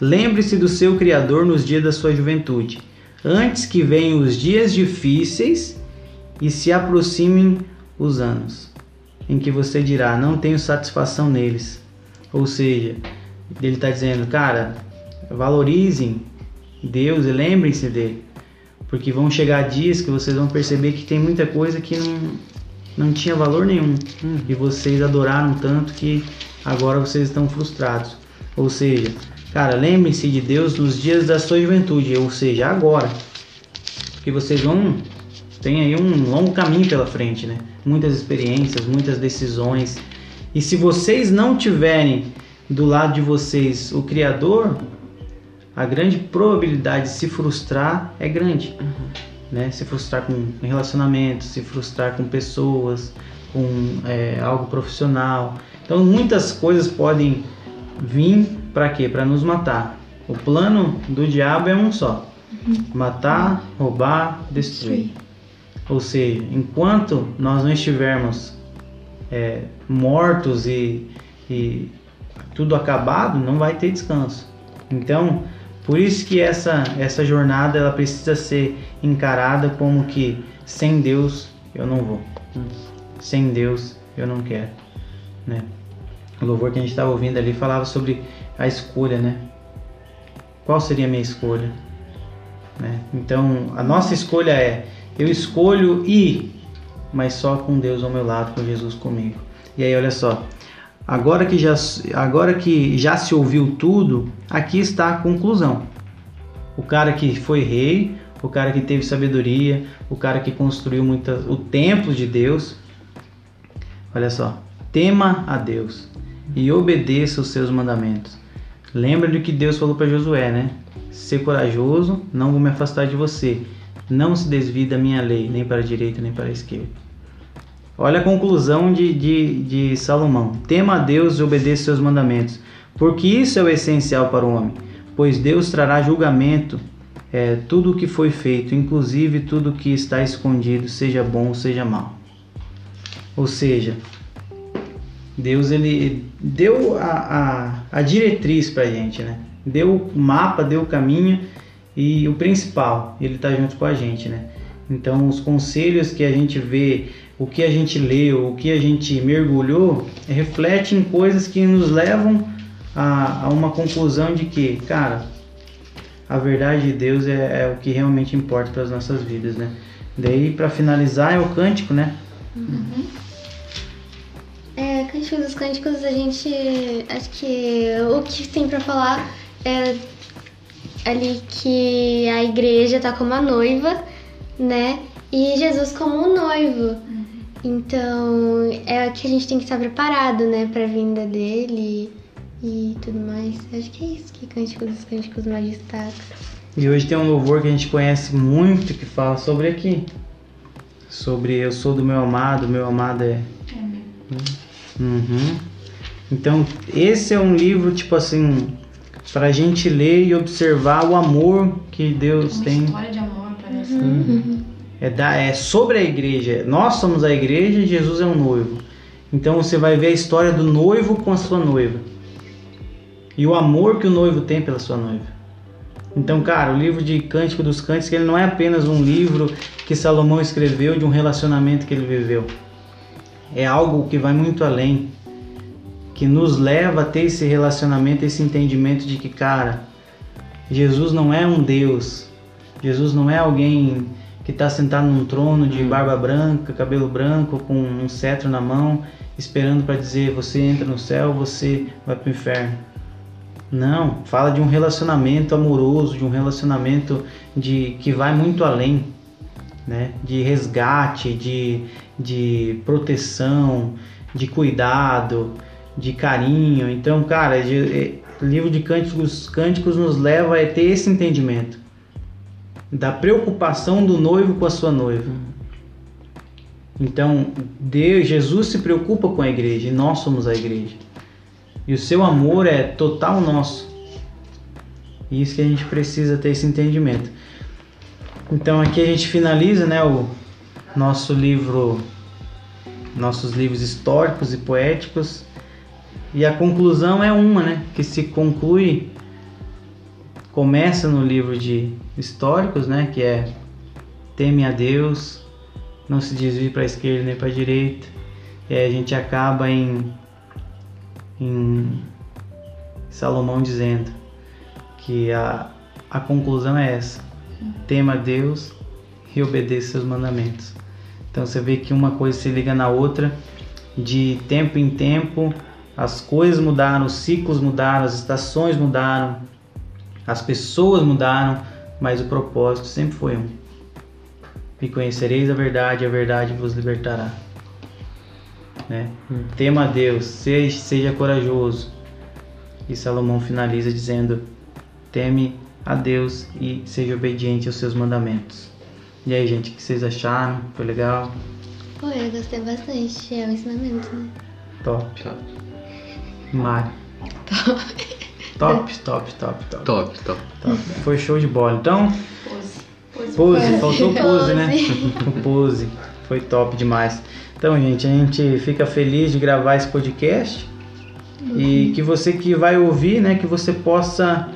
Lembre-se do seu Criador nos dias da sua juventude, antes que venham os dias difíceis e se aproximem os anos, em que você dirá: Não tenho satisfação neles. Ou seja, ele está dizendo, cara, valorizem Deus e lembrem-se dele, porque vão chegar dias que vocês vão perceber que tem muita coisa que não, não tinha valor nenhum e vocês adoraram tanto que agora vocês estão frustrados. Ou seja, cara, lembrem-se de Deus nos dias da sua juventude, ou seja, agora, porque vocês vão tem aí um longo caminho pela frente, né? Muitas experiências, muitas decisões. E se vocês não tiverem do lado de vocês o Criador, a grande probabilidade de se frustrar é grande. Uhum. Né? Se frustrar com relacionamentos, se frustrar com pessoas, com é, algo profissional. Então muitas coisas podem vir para quê? Para nos matar. O plano do diabo é um só: uhum. matar, roubar, destruir. Ou seja, enquanto nós não estivermos é, mortos e, e tudo acabado, não vai ter descanso. Então, por isso que essa, essa jornada ela precisa ser encarada como que sem Deus eu não vou. Sem Deus eu não quero. Né? O louvor que a gente estava ouvindo ali falava sobre a escolha, né? Qual seria a minha escolha? Né? Então, a nossa escolha é: eu escolho ir, mas só com Deus ao meu lado, com Jesus comigo. E aí, olha só, Agora que, já, agora que já se ouviu tudo, aqui está a conclusão. O cara que foi rei, o cara que teve sabedoria, o cara que construiu muitas, o templo de Deus. Olha só, tema a Deus e obedeça os seus mandamentos. Lembra do que Deus falou para Josué, né? Ser corajoso, não vou me afastar de você. Não se desvie da minha lei, nem para a direita nem para a esquerda. Olha a conclusão de, de, de Salomão: tema a Deus e obedeça seus mandamentos, porque isso é o essencial para o homem, pois Deus trará julgamento é, tudo o que foi feito, inclusive tudo o que está escondido, seja bom ou seja mal. Ou seja, Deus ele deu a, a, a diretriz para a gente, né? Deu o mapa, deu o caminho e o principal, ele está junto com a gente, né? Então, os conselhos que a gente vê o que a gente leu, o que a gente mergulhou, reflete em coisas que nos levam a, a uma conclusão de que, cara, a verdade de Deus é, é o que realmente importa para as nossas vidas, né? Daí, para finalizar, é o cântico, né? Uhum. É, Cântico dos Cânticos, a gente. Acho que o que tem para falar é ali que a igreja tá como a noiva, né? E Jesus como o noivo. Então, é que a gente tem que estar preparado, né, pra vinda dele e tudo mais. Acho que é isso que Cântico dos Cânticos mais destaca. E hoje tem um louvor que a gente conhece muito que fala sobre aqui. Sobre eu sou do meu amado, meu amado é. É uhum. Então, esse é um livro, tipo assim, pra gente ler e observar o amor que Deus Uma tem. Uma história de amor, parece. Uhum é, da, é sobre a igreja. Nós somos a igreja e Jesus é o noivo. Então você vai ver a história do noivo com a sua noiva. E o amor que o noivo tem pela sua noiva. Então, cara, o livro de Cântico dos Cânticos, ele não é apenas um livro que Salomão escreveu de um relacionamento que ele viveu. É algo que vai muito além, que nos leva a ter esse relacionamento, esse entendimento de que, cara, Jesus não é um Deus. Jesus não é alguém que está sentado num trono de barba branca, cabelo branco, com um cetro na mão, esperando para dizer: você entra no céu, você vai para o inferno. Não, fala de um relacionamento amoroso, de um relacionamento de que vai muito além, né? De resgate, de, de proteção, de cuidado, de carinho. Então, cara, o livro de Cânticos, Cânticos nos leva a ter esse entendimento da preocupação do noivo com a sua noiva. Então, Deus, Jesus se preocupa com a igreja e nós somos a igreja. E o seu amor é total nosso. E isso que a gente precisa ter esse entendimento. Então aqui a gente finaliza, né, o nosso livro, nossos livros históricos e poéticos. E a conclusão é uma, né, que se conclui começa no livro de históricos, né, que é teme a Deus, não se desvie para a esquerda nem para a direita. E aí a gente acaba em, em Salomão dizendo que a, a conclusão é essa: tema a Deus e obedeça seus mandamentos. Então você vê que uma coisa se liga na outra, de tempo em tempo, as coisas mudaram, os ciclos mudaram, as estações mudaram, as pessoas mudaram, mas o propósito sempre foi um. E conhecereis a verdade, a verdade vos libertará. Né? Tema a Deus, seja, seja corajoso. E Salomão finaliza dizendo: teme a Deus e seja obediente aos seus mandamentos. E aí, gente, o que vocês acharam? Foi legal? Pô, eu gostei bastante. É o ensinamento, né? Top. Top. Mário. Top, top, top, top. Top, top. top. Foi show de bola. Então, Pose. Pose. pose, faltou pose, né? Pose. O pose. Foi top demais. Então, gente, a gente fica feliz de gravar esse podcast. E que você que vai ouvir, né, que você possa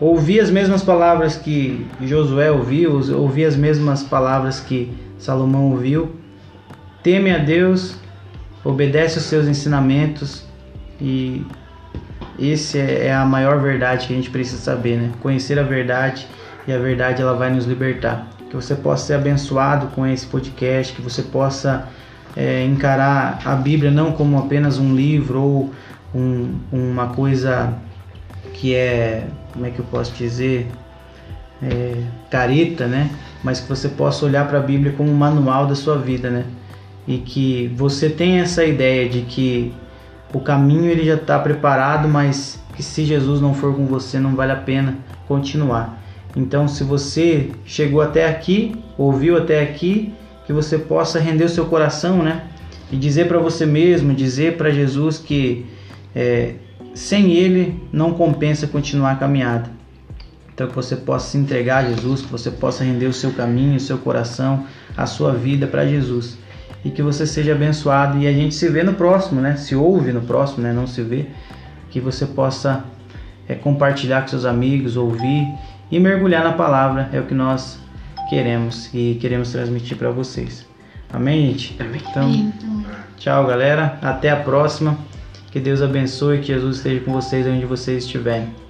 ouvir as mesmas palavras que Josué ouviu, ouvir as mesmas palavras que Salomão ouviu. Teme a Deus, obedece os seus ensinamentos e esse é é a maior verdade que a gente precisa saber, né? Conhecer a verdade e a verdade ela vai nos libertar. Que você possa ser abençoado com esse podcast, que você possa é, encarar a Bíblia não como apenas um livro ou um, uma coisa que é, como é que eu posso dizer, é, careta, né? Mas que você possa olhar para a Bíblia como um manual da sua vida, né? E que você tenha essa ideia de que o caminho ele já está preparado, mas que se Jesus não for com você, não vale a pena continuar. Então, se você chegou até aqui, ouviu até aqui, que você possa render o seu coração, né? E dizer para você mesmo, dizer para Jesus que é, sem Ele não compensa continuar a caminhada. Então, que você possa se entregar a Jesus, que você possa render o seu caminho, o seu coração, a sua vida para Jesus. E que você seja abençoado. E a gente se vê no próximo, né? Se ouve no próximo, né? Não se vê. Que você possa é, compartilhar com seus amigos, ouvir e mergulhar na palavra. É o que nós queremos e queremos transmitir para vocês. Amém, gente? Amém. Então, tchau, galera. Até a próxima. Que Deus abençoe, que Jesus esteja com vocês onde vocês estiverem.